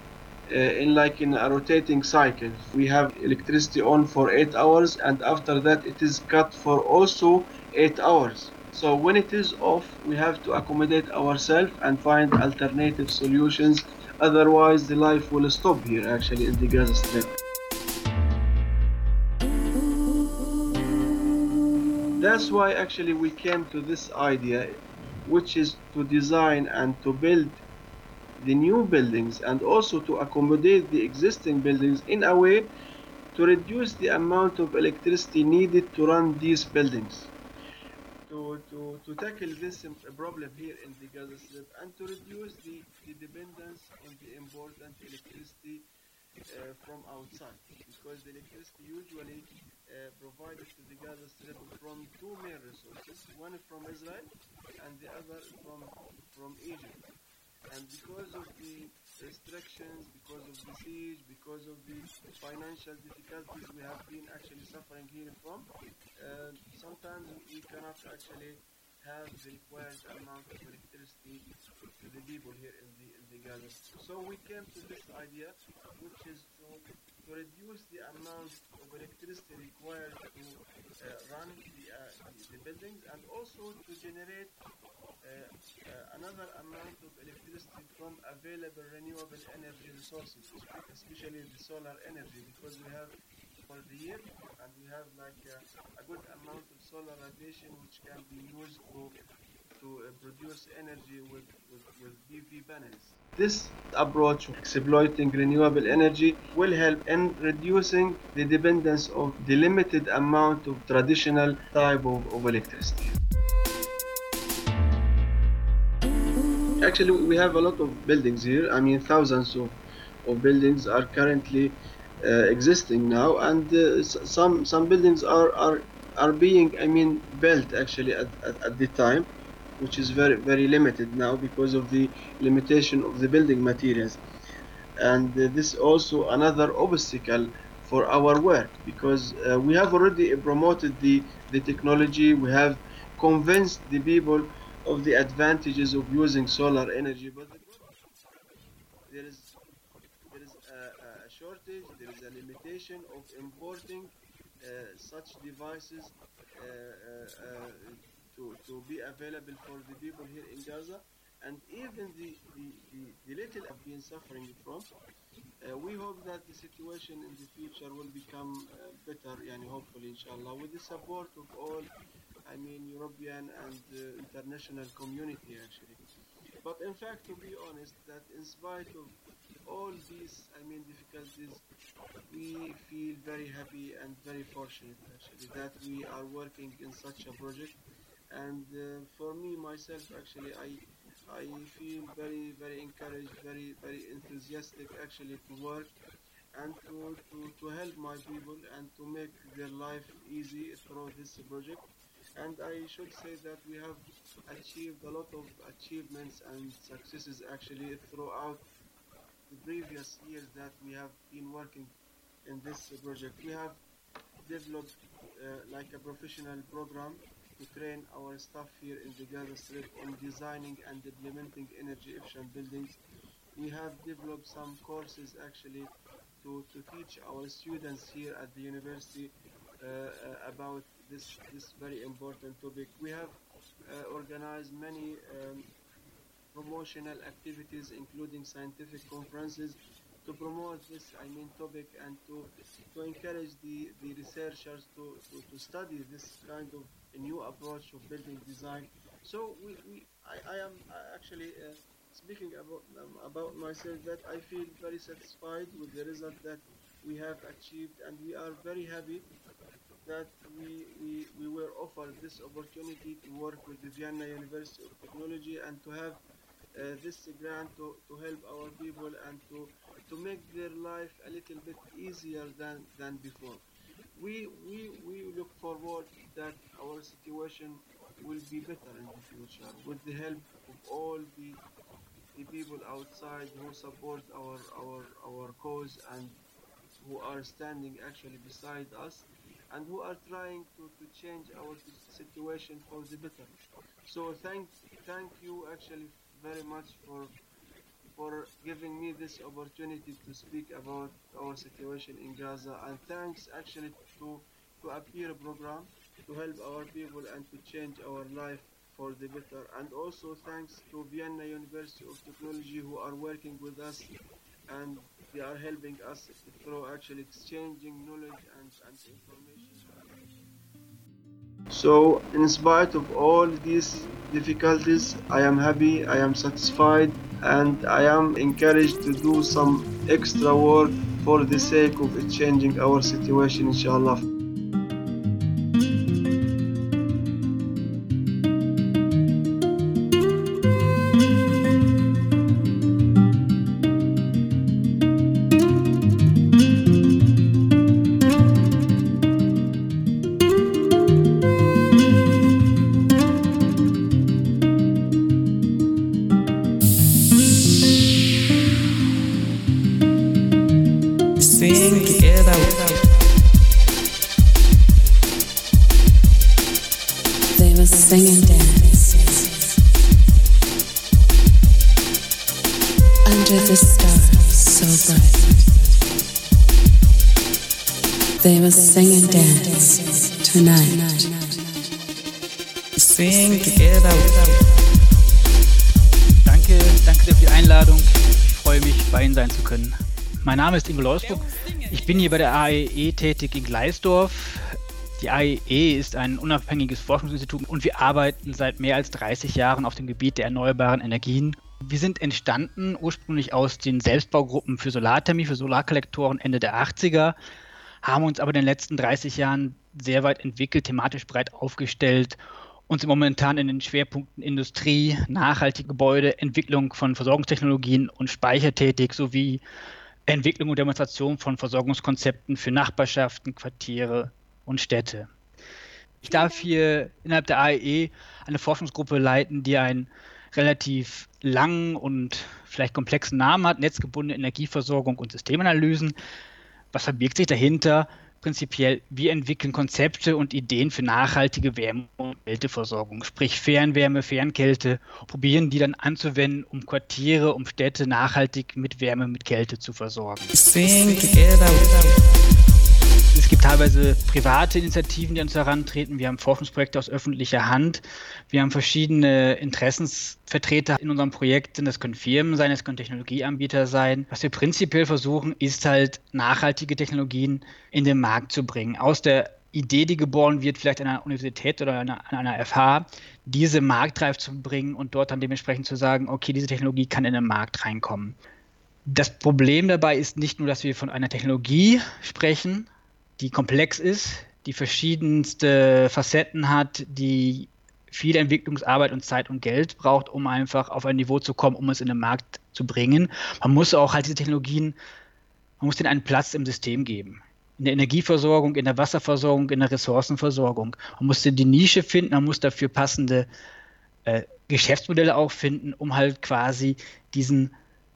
uh, in like in a rotating cycle. We have electricity on for eight hours and after that it is cut for also eight hours. So when it is off, we have to accommodate ourselves and find alternative solutions. Otherwise, the life will stop here actually in the Gaza Strip. That's why actually we came to this idea, which is to design and to build the new buildings and also to accommodate the existing buildings in a way to reduce the amount of electricity needed to run these buildings to, to, to tackle this problem here in the Gaza Strip and to reduce the, the dependence on the important electricity uh, from outside because the electricity usually uh, provided to the Gaza Strip from two main resources, one from Israel and the other from, from Egypt. And because of the restrictions, because of the siege, because of the financial difficulties we have been actually suffering here from, uh, sometimes we cannot actually have the required amount of electricity to the people here in the in the Gaza. So we came to this idea, which is to, to reduce the amount of electricity required to uh, run the, uh, the, buildings and also to generate uh, uh, another amount of electricity from available renewable energy resources, especially the solar energy, because we have for the year and we have like a, a good amount of solar radiation which can be used to to uh, produce energy with, with, with PV panels. This approach exploiting renewable energy will help in reducing the dependence of the limited amount of traditional type of, of electricity. Actually, we have a lot of buildings here. I mean, thousands of, of buildings are currently uh, existing now, and uh, some some buildings are, are are being, I mean, built actually at, at, at the time, which is very very limited now because of the limitation of the building materials, and uh, this also another obstacle for our work because uh, we have already promoted the the technology, we have convinced the people of the advantages of using solar energy, but the there is there is a, a shortage, there is a limitation of importing uh, such devices uh, uh, to, to be available for the people here in Gaza, and even the, the, the, the little have been suffering from. Uh, we hope that the situation in the future will become uh, better, yani hopefully, inshallah, with the support of all I mean European and uh, international community actually. But in fact, to be honest, that in spite of all these, I mean, difficulties, we feel very happy and very fortunate actually that we are working in such a project. And uh, for me myself, actually, I I feel very very encouraged, very very enthusiastic actually to work and to, to, to help my people and to make their life easy through this project. And I should say that we have achieved a lot of achievements and successes actually throughout the previous years that we have been working in this project. We have developed uh, like a professional program to train our staff here in the Gaza Strip on designing and implementing energy efficient buildings. We have developed some courses actually to, to teach our students here at the university uh, uh, about this, this very important topic. We have uh, organized many um, promotional activities, including scientific conferences, to promote this, I mean, topic and to, to encourage the, the researchers to, to, to study this kind of new approach of building design. So we, we I, I am actually uh, speaking about um, about myself that I feel very satisfied with the result that we have achieved and we are very happy that we, we, we were offered this opportunity to work with the Vienna University of Technology and to have uh, this grant to, to help our people and to, to make their life a little bit easier than, than before. We, we, we look forward that our situation will be better in the future with the help of all the the people outside who support our our our cause and who are standing actually beside us and who are trying to, to change our situation for the better. So thank thank you actually very much for for giving me this opportunity to speak about our situation in Gaza and thanks actually to to appear program to help our people and to change our life for the better. And also thanks to Vienna University of Technology who are working with us and they are helping us through actually exchanging knowledge and, and information. So in spite of all these difficulties, I am happy, I am satisfied and I am encouraged to do some extra work for the sake of changing our situation inshallah. Mein Name ist Ingo Leusburg. Ich bin hier bei der AEE tätig in Gleisdorf. Die AEE ist ein unabhängiges Forschungsinstitut und wir arbeiten seit mehr als 30 Jahren auf dem Gebiet der erneuerbaren Energien. Wir sind entstanden ursprünglich aus den Selbstbaugruppen für Solarthermie, für Solarkollektoren Ende der 80er, haben uns aber in den letzten 30 Jahren sehr weit entwickelt, thematisch breit aufgestellt sind momentan in den Schwerpunkten Industrie, nachhaltige Gebäude, Entwicklung von Versorgungstechnologien und Speicher tätig sowie Entwicklung und Demonstration von Versorgungskonzepten für Nachbarschaften, Quartiere und Städte. Ich darf hier innerhalb der AEE eine Forschungsgruppe leiten, die einen relativ langen und vielleicht komplexen Namen hat, netzgebundene Energieversorgung und Systemanalysen. Was verbirgt sich dahinter? Prinzipiell, wir entwickeln Konzepte und Ideen für nachhaltige Wärme- und Kälteversorgung, sprich Fernwärme, Fernkälte, probieren die dann anzuwenden, um Quartiere, um Städte nachhaltig mit Wärme, mit Kälte zu versorgen. Sing together. Es gibt teilweise private Initiativen, die uns herantreten. Wir haben Forschungsprojekte aus öffentlicher Hand. Wir haben verschiedene Interessensvertreter in unserem Projekt. Das können Firmen sein, das können Technologieanbieter sein. Was wir prinzipiell versuchen, ist halt nachhaltige Technologien in den Markt zu bringen. Aus der Idee, die geboren wird, vielleicht an einer Universität oder an einer, an einer FH, diese marktreif zu bringen und dort dann dementsprechend zu sagen, okay, diese Technologie kann in den Markt reinkommen. Das Problem dabei ist nicht nur, dass wir von einer Technologie sprechen, die komplex ist, die verschiedenste Facetten hat, die viel Entwicklungsarbeit und Zeit und Geld braucht, um einfach auf ein Niveau zu kommen, um es in den Markt zu bringen. Man muss auch halt diese Technologien, man muss denen einen Platz im System geben. In der Energieversorgung, in der Wasserversorgung, in der Ressourcenversorgung. Man muss die Nische finden, man muss dafür passende äh, Geschäftsmodelle auch finden, um halt quasi diesen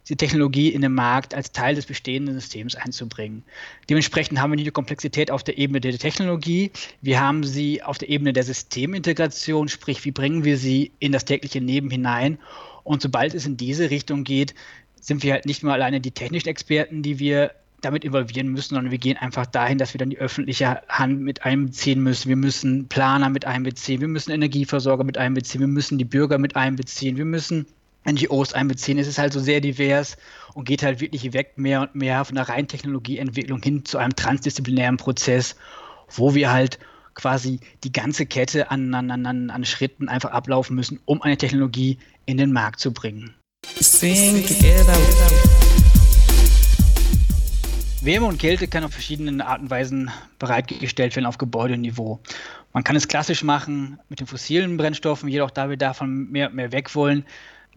die Technologie in den Markt als Teil des bestehenden Systems einzubringen. Dementsprechend haben wir nicht die Komplexität auf der Ebene der Technologie, wir haben sie auf der Ebene der Systemintegration, sprich, wie bringen wir sie in das tägliche Leben hinein. Und sobald es in diese Richtung geht, sind wir halt nicht nur alleine die technischen Experten, die wir damit involvieren müssen, sondern wir gehen einfach dahin, dass wir dann die öffentliche Hand mit einbeziehen müssen. Wir müssen Planer mit einbeziehen, wir müssen Energieversorger mit einbeziehen, wir müssen die Bürger mit einbeziehen, wir müssen NGOs einbeziehen. Es ist halt so sehr divers und geht halt wirklich weg mehr und mehr von der reinen Technologieentwicklung hin zu einem transdisziplinären Prozess, wo wir halt quasi die ganze Kette an, an, an, an Schritten einfach ablaufen müssen, um eine Technologie in den Markt zu bringen. Wärme und Kälte kann auf verschiedene Arten und Weisen bereitgestellt werden auf Gebäudeniveau. Man kann es klassisch machen mit den fossilen Brennstoffen, jedoch da wir davon mehr und mehr weg wollen,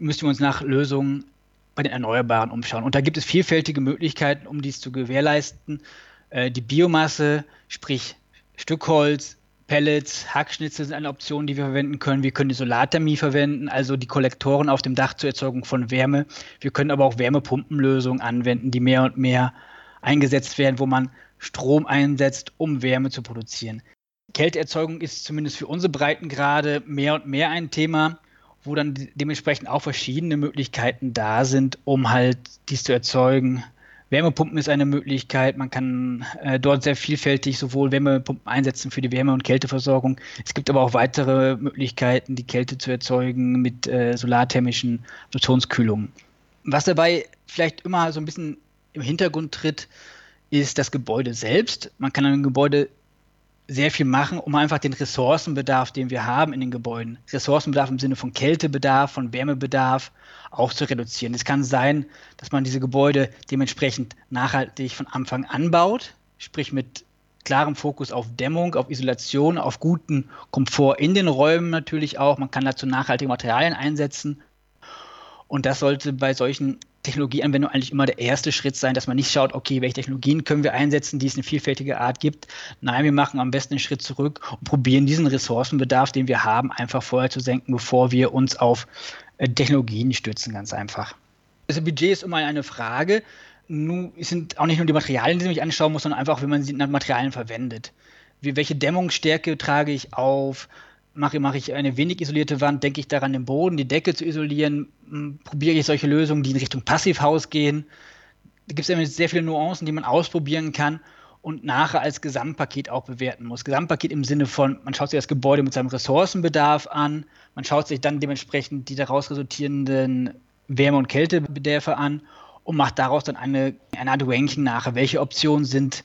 müssen wir uns nach Lösungen bei den Erneuerbaren umschauen. Und da gibt es vielfältige Möglichkeiten, um dies zu gewährleisten. Äh, die Biomasse, sprich Stückholz, Pellets, Hackschnitzel sind eine Option, die wir verwenden können. Wir können die Solarthermie verwenden, also die Kollektoren auf dem Dach zur Erzeugung von Wärme. Wir können aber auch Wärmepumpenlösungen anwenden, die mehr und mehr eingesetzt werden, wo man Strom einsetzt, um Wärme zu produzieren. Kälteerzeugung ist zumindest für unsere Breitengrade mehr und mehr ein Thema wo dann dementsprechend auch verschiedene Möglichkeiten da sind, um halt dies zu erzeugen. Wärmepumpen ist eine Möglichkeit. Man kann äh, dort sehr vielfältig sowohl Wärmepumpen einsetzen für die Wärme- und Kälteversorgung. Es gibt aber auch weitere Möglichkeiten, die Kälte zu erzeugen mit äh, solarthermischen Fusionskühlungen. Was dabei vielleicht immer so ein bisschen im Hintergrund tritt, ist das Gebäude selbst. Man kann ein Gebäude sehr viel machen, um einfach den Ressourcenbedarf, den wir haben in den Gebäuden, Ressourcenbedarf im Sinne von Kältebedarf, von Wärmebedarf, auch zu reduzieren. Es kann sein, dass man diese Gebäude dementsprechend nachhaltig von Anfang an baut, sprich mit klarem Fokus auf Dämmung, auf Isolation, auf guten Komfort in den Räumen natürlich auch. Man kann dazu nachhaltige Materialien einsetzen. Und das sollte bei solchen Technologieanwendung eigentlich immer der erste Schritt sein, dass man nicht schaut, okay, welche Technologien können wir einsetzen, die es eine vielfältige Art gibt. Nein, wir machen am besten einen Schritt zurück und probieren diesen Ressourcenbedarf, den wir haben, einfach vorher zu senken, bevor wir uns auf äh, Technologien stützen, ganz einfach. Das Budget ist immer eine Frage. Nun sind auch nicht nur die Materialien, die man sich anschauen muss, sondern einfach, wie man sie nach Materialien verwendet. Wie, welche Dämmungsstärke trage ich auf? Mache, mache ich eine wenig isolierte Wand, denke ich daran, den Boden, die Decke zu isolieren, hm, probiere ich solche Lösungen, die in Richtung Passivhaus gehen. Da gibt es sehr viele Nuancen, die man ausprobieren kann und nachher als Gesamtpaket auch bewerten muss. Gesamtpaket im Sinne von, man schaut sich das Gebäude mit seinem Ressourcenbedarf an, man schaut sich dann dementsprechend die daraus resultierenden Wärme- und Kältebedarfe an und macht daraus dann eine, eine Art Ranking nachher, welche Optionen sind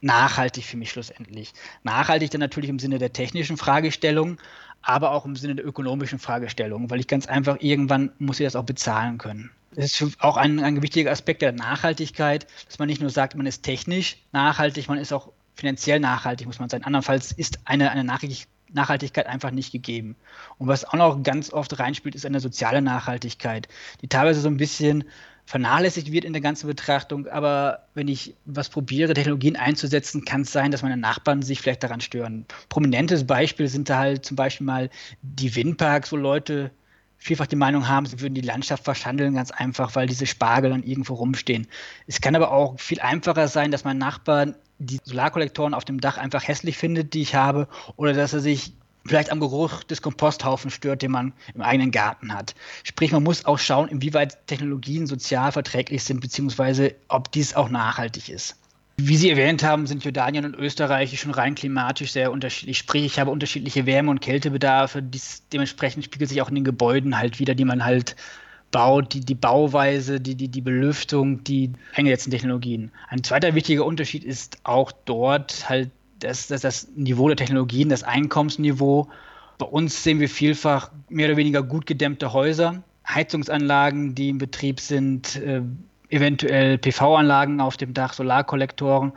nachhaltig für mich schlussendlich. Nachhaltig dann natürlich im Sinne der technischen Fragestellung, aber auch im Sinne der ökonomischen Fragestellung, weil ich ganz einfach irgendwann muss ich das auch bezahlen können. Das ist auch ein, ein wichtiger Aspekt der Nachhaltigkeit, dass man nicht nur sagt, man ist technisch nachhaltig, man ist auch finanziell nachhaltig, muss man sein. Andernfalls ist eine, eine Nachhaltigkeit einfach nicht gegeben. Und was auch noch ganz oft reinspielt, ist eine soziale Nachhaltigkeit, die teilweise so ein bisschen vernachlässigt wird in der ganzen Betrachtung. Aber wenn ich was probiere, Technologien einzusetzen, kann es sein, dass meine Nachbarn sich vielleicht daran stören. Prominentes Beispiel sind da halt zum Beispiel mal die Windparks, wo Leute vielfach die Meinung haben, sie würden die Landschaft verschandeln, ganz einfach, weil diese Spargel dann irgendwo rumstehen. Es kann aber auch viel einfacher sein, dass mein Nachbar die Solarkollektoren auf dem Dach einfach hässlich findet, die ich habe, oder dass er sich vielleicht am Geruch des Komposthaufens stört, den man im eigenen Garten hat. Sprich, man muss auch schauen, inwieweit Technologien sozial verträglich sind, beziehungsweise ob dies auch nachhaltig ist. Wie Sie erwähnt haben, sind Jordanien und Österreich schon rein klimatisch sehr unterschiedlich. Sprich, ich habe unterschiedliche Wärme- und Kältebedarfe. Dies, dementsprechend spiegelt sich auch in den Gebäuden halt wieder, die man halt baut, die, die Bauweise, die, die, die Belüftung, die eingesetzten Technologien. Ein zweiter wichtiger Unterschied ist auch dort halt das, das, das Niveau der Technologien, das Einkommensniveau. Bei uns sehen wir vielfach mehr oder weniger gut gedämmte Häuser, Heizungsanlagen, die in Betrieb sind, äh, eventuell PV-Anlagen auf dem Dach, Solarkollektoren.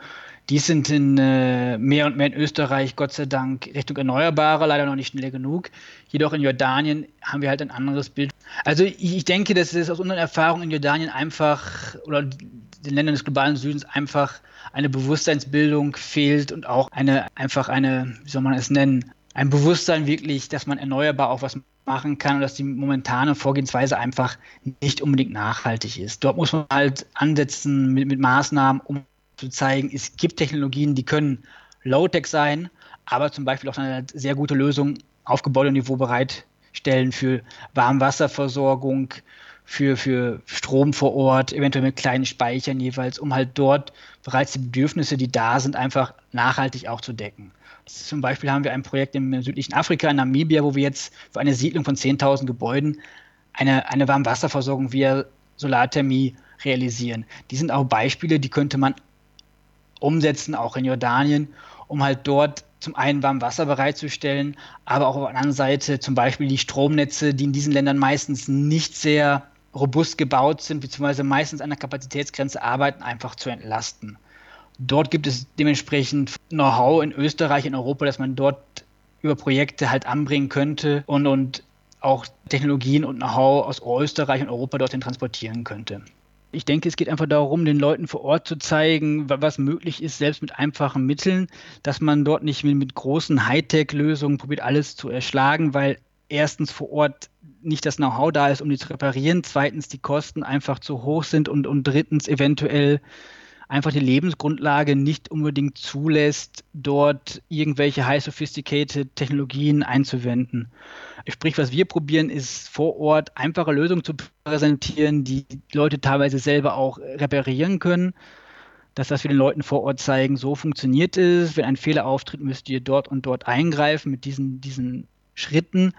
Die sind in äh, mehr und mehr in Österreich, Gott sei Dank, Richtung Erneuerbare, leider noch nicht schnell genug. Jedoch in Jordanien haben wir halt ein anderes Bild. Also ich, ich denke, dass es aus unseren Erfahrungen in Jordanien einfach oder den Ländern des globalen Südens einfach eine Bewusstseinsbildung fehlt und auch eine einfach eine, wie soll man es nennen, ein Bewusstsein wirklich, dass man erneuerbar auch was machen kann und dass die momentane Vorgehensweise einfach nicht unbedingt nachhaltig ist. Dort muss man halt ansetzen mit, mit Maßnahmen, um zu zeigen, es gibt Technologien, die können Low-Tech sein, aber zum Beispiel auch eine sehr gute Lösung auf Gebäudeniveau bereitstellen für Warmwasserversorgung, für, für Strom vor Ort, eventuell mit kleinen Speichern jeweils, um halt dort bereits die Bedürfnisse, die da sind, einfach nachhaltig auch zu decken. Zum Beispiel haben wir ein Projekt im südlichen Afrika, in Namibia, wo wir jetzt für eine Siedlung von 10.000 Gebäuden eine, eine Warmwasserversorgung via Solarthermie realisieren. Die sind auch Beispiele, die könnte man umsetzen, auch in Jordanien, um halt dort zum einen warm Wasser bereitzustellen, aber auch auf der anderen Seite zum Beispiel die Stromnetze, die in diesen Ländern meistens nicht sehr robust gebaut sind, beziehungsweise meistens an der Kapazitätsgrenze arbeiten, einfach zu entlasten. Dort gibt es dementsprechend Know-how in Österreich, in Europa, dass man dort über Projekte halt anbringen könnte und, und auch Technologien und Know-how aus Österreich und Europa dorthin transportieren könnte. Ich denke, es geht einfach darum, den Leuten vor Ort zu zeigen, was möglich ist, selbst mit einfachen Mitteln, dass man dort nicht mit, mit großen Hightech-Lösungen probiert, alles zu erschlagen, weil erstens vor Ort nicht das Know-how da ist, um die zu reparieren, zweitens die Kosten einfach zu hoch sind und, und drittens eventuell einfach die Lebensgrundlage nicht unbedingt zulässt, dort irgendwelche high sophisticated Technologien einzuwenden. Sprich, was wir probieren, ist vor Ort einfache Lösungen zu präsentieren, die Leute teilweise selber auch reparieren können. Dass das wir den Leuten vor Ort zeigen, so funktioniert es. Wenn ein Fehler auftritt, müsst ihr dort und dort eingreifen mit diesen, diesen Schritten.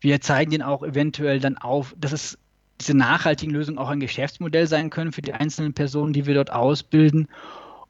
Wir zeigen ihnen auch eventuell dann auf, dass es diese nachhaltigen Lösungen auch ein Geschäftsmodell sein können für die einzelnen Personen, die wir dort ausbilden.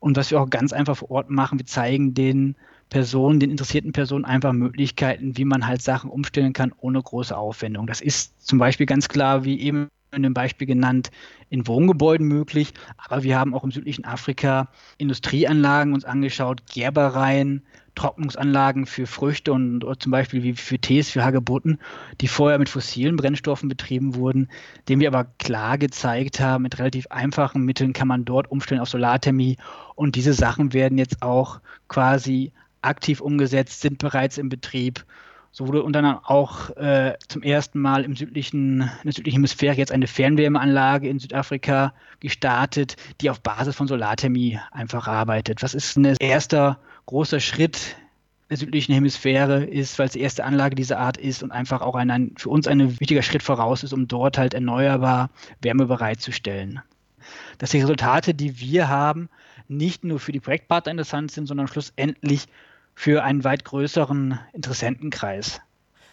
Und was wir auch ganz einfach vor Ort machen, wir zeigen den Personen, den interessierten Personen einfach Möglichkeiten, wie man halt Sachen umstellen kann ohne große Aufwendung. Das ist zum Beispiel ganz klar, wie eben in dem Beispiel genannt, in Wohngebäuden möglich. Aber wir haben auch im südlichen Afrika Industrieanlagen uns angeschaut, Gerbereien, Trocknungsanlagen für Früchte und zum Beispiel wie für Tees, für Hagebutten, die vorher mit fossilen Brennstoffen betrieben wurden, dem wir aber klar gezeigt haben, mit relativ einfachen Mitteln kann man dort umstellen auf Solarthermie und diese Sachen werden jetzt auch quasi aktiv umgesetzt, sind bereits im Betrieb. So wurde und dann auch äh, zum ersten Mal im südlichen, in der südlichen Hemisphäre jetzt eine Fernwärmeanlage in Südafrika gestartet, die auf Basis von Solarthermie einfach arbeitet. Was ist ein erster großer Schritt der südlichen Hemisphäre ist, weil es die erste Anlage dieser Art ist und einfach auch ein, ein, für uns ein wichtiger Schritt voraus ist, um dort halt erneuerbar Wärme bereitzustellen. Dass die Resultate, die wir haben, nicht nur für die Projektpartner interessant sind, sondern schlussendlich für einen weit größeren Interessentenkreis.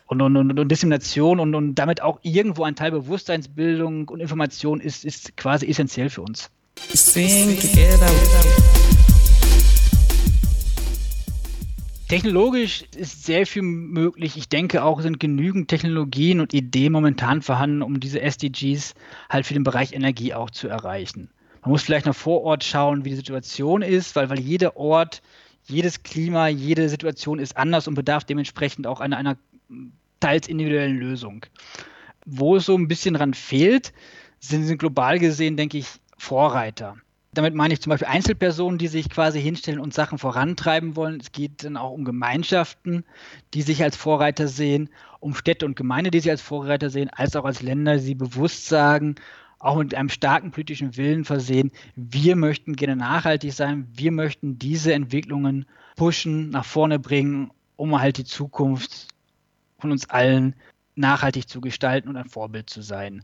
Und, und, und, und Dissemination und, und damit auch irgendwo ein Teil Bewusstseinsbildung und Information ist, ist quasi essentiell für uns. Sing together. Technologisch ist sehr viel möglich. Ich denke auch, sind genügend Technologien und Ideen momentan vorhanden, um diese SDGs halt für den Bereich Energie auch zu erreichen. Man muss vielleicht noch vor Ort schauen, wie die Situation ist, weil, weil jeder Ort jedes Klima, jede Situation ist anders und bedarf dementsprechend auch einer, einer teils individuellen Lösung. Wo es so ein bisschen dran fehlt, sind, sind global gesehen, denke ich, Vorreiter. Damit meine ich zum Beispiel Einzelpersonen, die sich quasi hinstellen und Sachen vorantreiben wollen. Es geht dann auch um Gemeinschaften, die sich als Vorreiter sehen, um Städte und Gemeinden, die sich als Vorreiter sehen, als auch als Länder, die bewusst sagen, auch mit einem starken politischen Willen versehen. Wir möchten gerne nachhaltig sein. Wir möchten diese Entwicklungen pushen, nach vorne bringen, um halt die Zukunft von uns allen nachhaltig zu gestalten und ein Vorbild zu sein.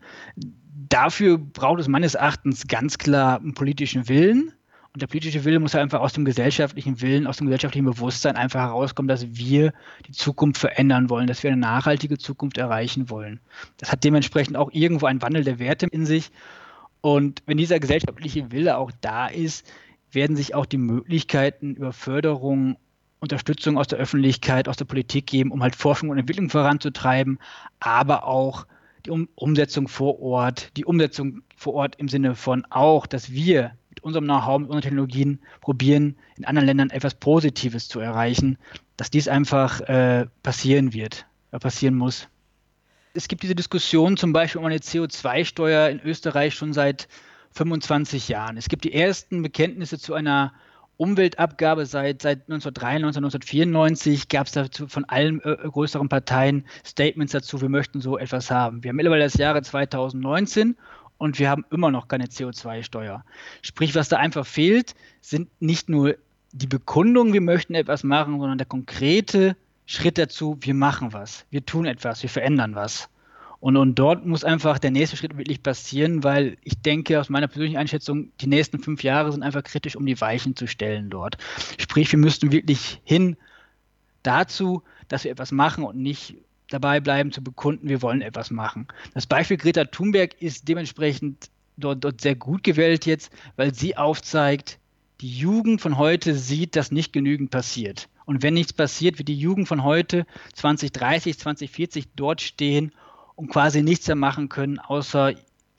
Dafür braucht es meines Erachtens ganz klar einen politischen Willen und der politische Wille muss einfach aus dem gesellschaftlichen Willen, aus dem gesellschaftlichen Bewusstsein einfach herauskommen, dass wir die Zukunft verändern wollen, dass wir eine nachhaltige Zukunft erreichen wollen. Das hat dementsprechend auch irgendwo einen Wandel der Werte in sich. Und wenn dieser gesellschaftliche Wille auch da ist, werden sich auch die Möglichkeiten über Förderung, Unterstützung aus der Öffentlichkeit, aus der Politik geben, um halt Forschung und Entwicklung voranzutreiben, aber auch die um Umsetzung vor Ort, die Umsetzung vor Ort im Sinne von auch, dass wir mit unserem Know-how, mit unseren Technologien probieren, in anderen Ländern etwas Positives zu erreichen, dass dies einfach äh, passieren wird, äh, passieren muss. Es gibt diese Diskussion zum Beispiel um eine CO2-Steuer in Österreich schon seit 25 Jahren. Es gibt die ersten Bekenntnisse zu einer Umweltabgabe seit, seit 1993, 1994 gab es dazu von allen äh, größeren Parteien Statements dazu, wir möchten so etwas haben. Wir haben mittlerweile das Jahre 2019 und wir haben immer noch keine CO2-Steuer. Sprich, was da einfach fehlt, sind nicht nur die Bekundungen, wir möchten etwas machen, sondern der konkrete Schritt dazu, wir machen was, wir tun etwas, wir verändern was. Und, und dort muss einfach der nächste Schritt wirklich passieren, weil ich denke, aus meiner persönlichen Einschätzung, die nächsten fünf Jahre sind einfach kritisch, um die Weichen zu stellen dort. Sprich, wir müssten wirklich hin dazu, dass wir etwas machen und nicht dabei bleiben zu bekunden, wir wollen etwas machen. Das Beispiel Greta Thunberg ist dementsprechend dort, dort sehr gut gewählt jetzt, weil sie aufzeigt, die Jugend von heute sieht, dass nicht genügend passiert. Und wenn nichts passiert, wird die Jugend von heute 2030, 2040 dort stehen und quasi nichts mehr machen können, außer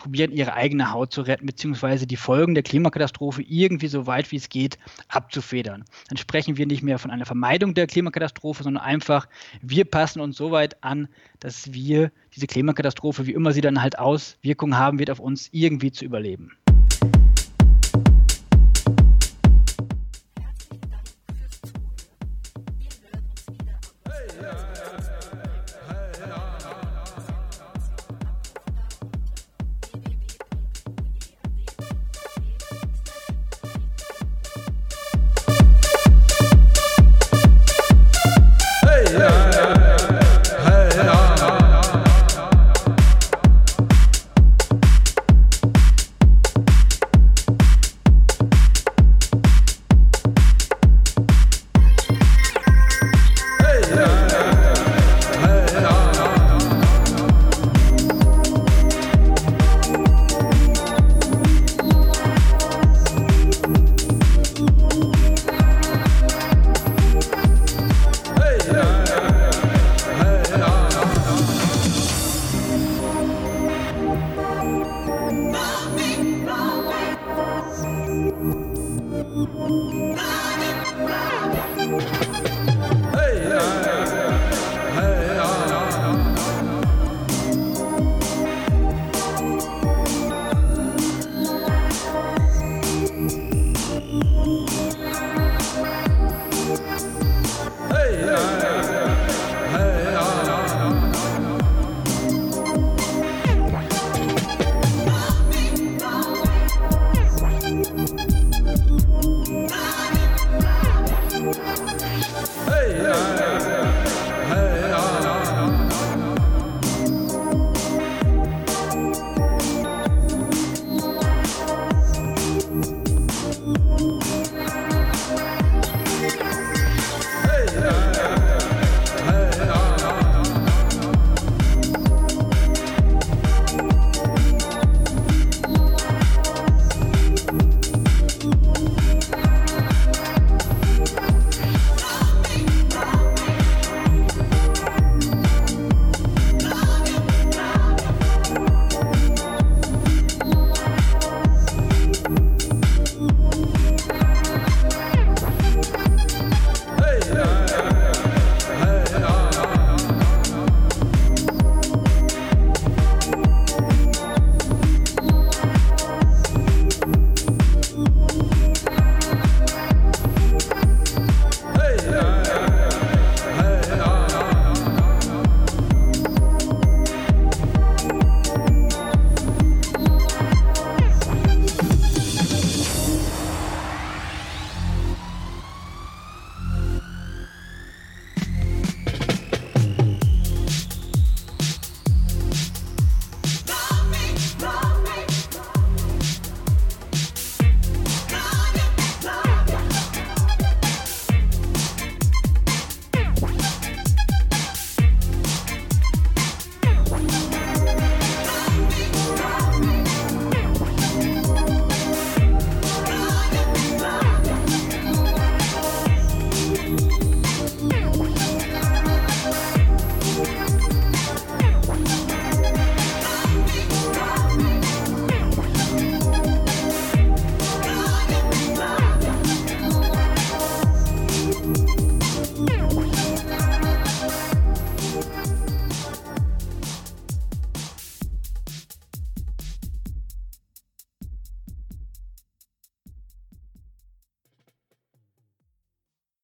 probieren, ihre eigene Haut zu retten, beziehungsweise die Folgen der Klimakatastrophe irgendwie so weit wie es geht abzufedern. Dann sprechen wir nicht mehr von einer Vermeidung der Klimakatastrophe, sondern einfach, wir passen uns so weit an, dass wir diese Klimakatastrophe, wie immer sie dann halt Auswirkungen haben wird, auf uns irgendwie zu überleben.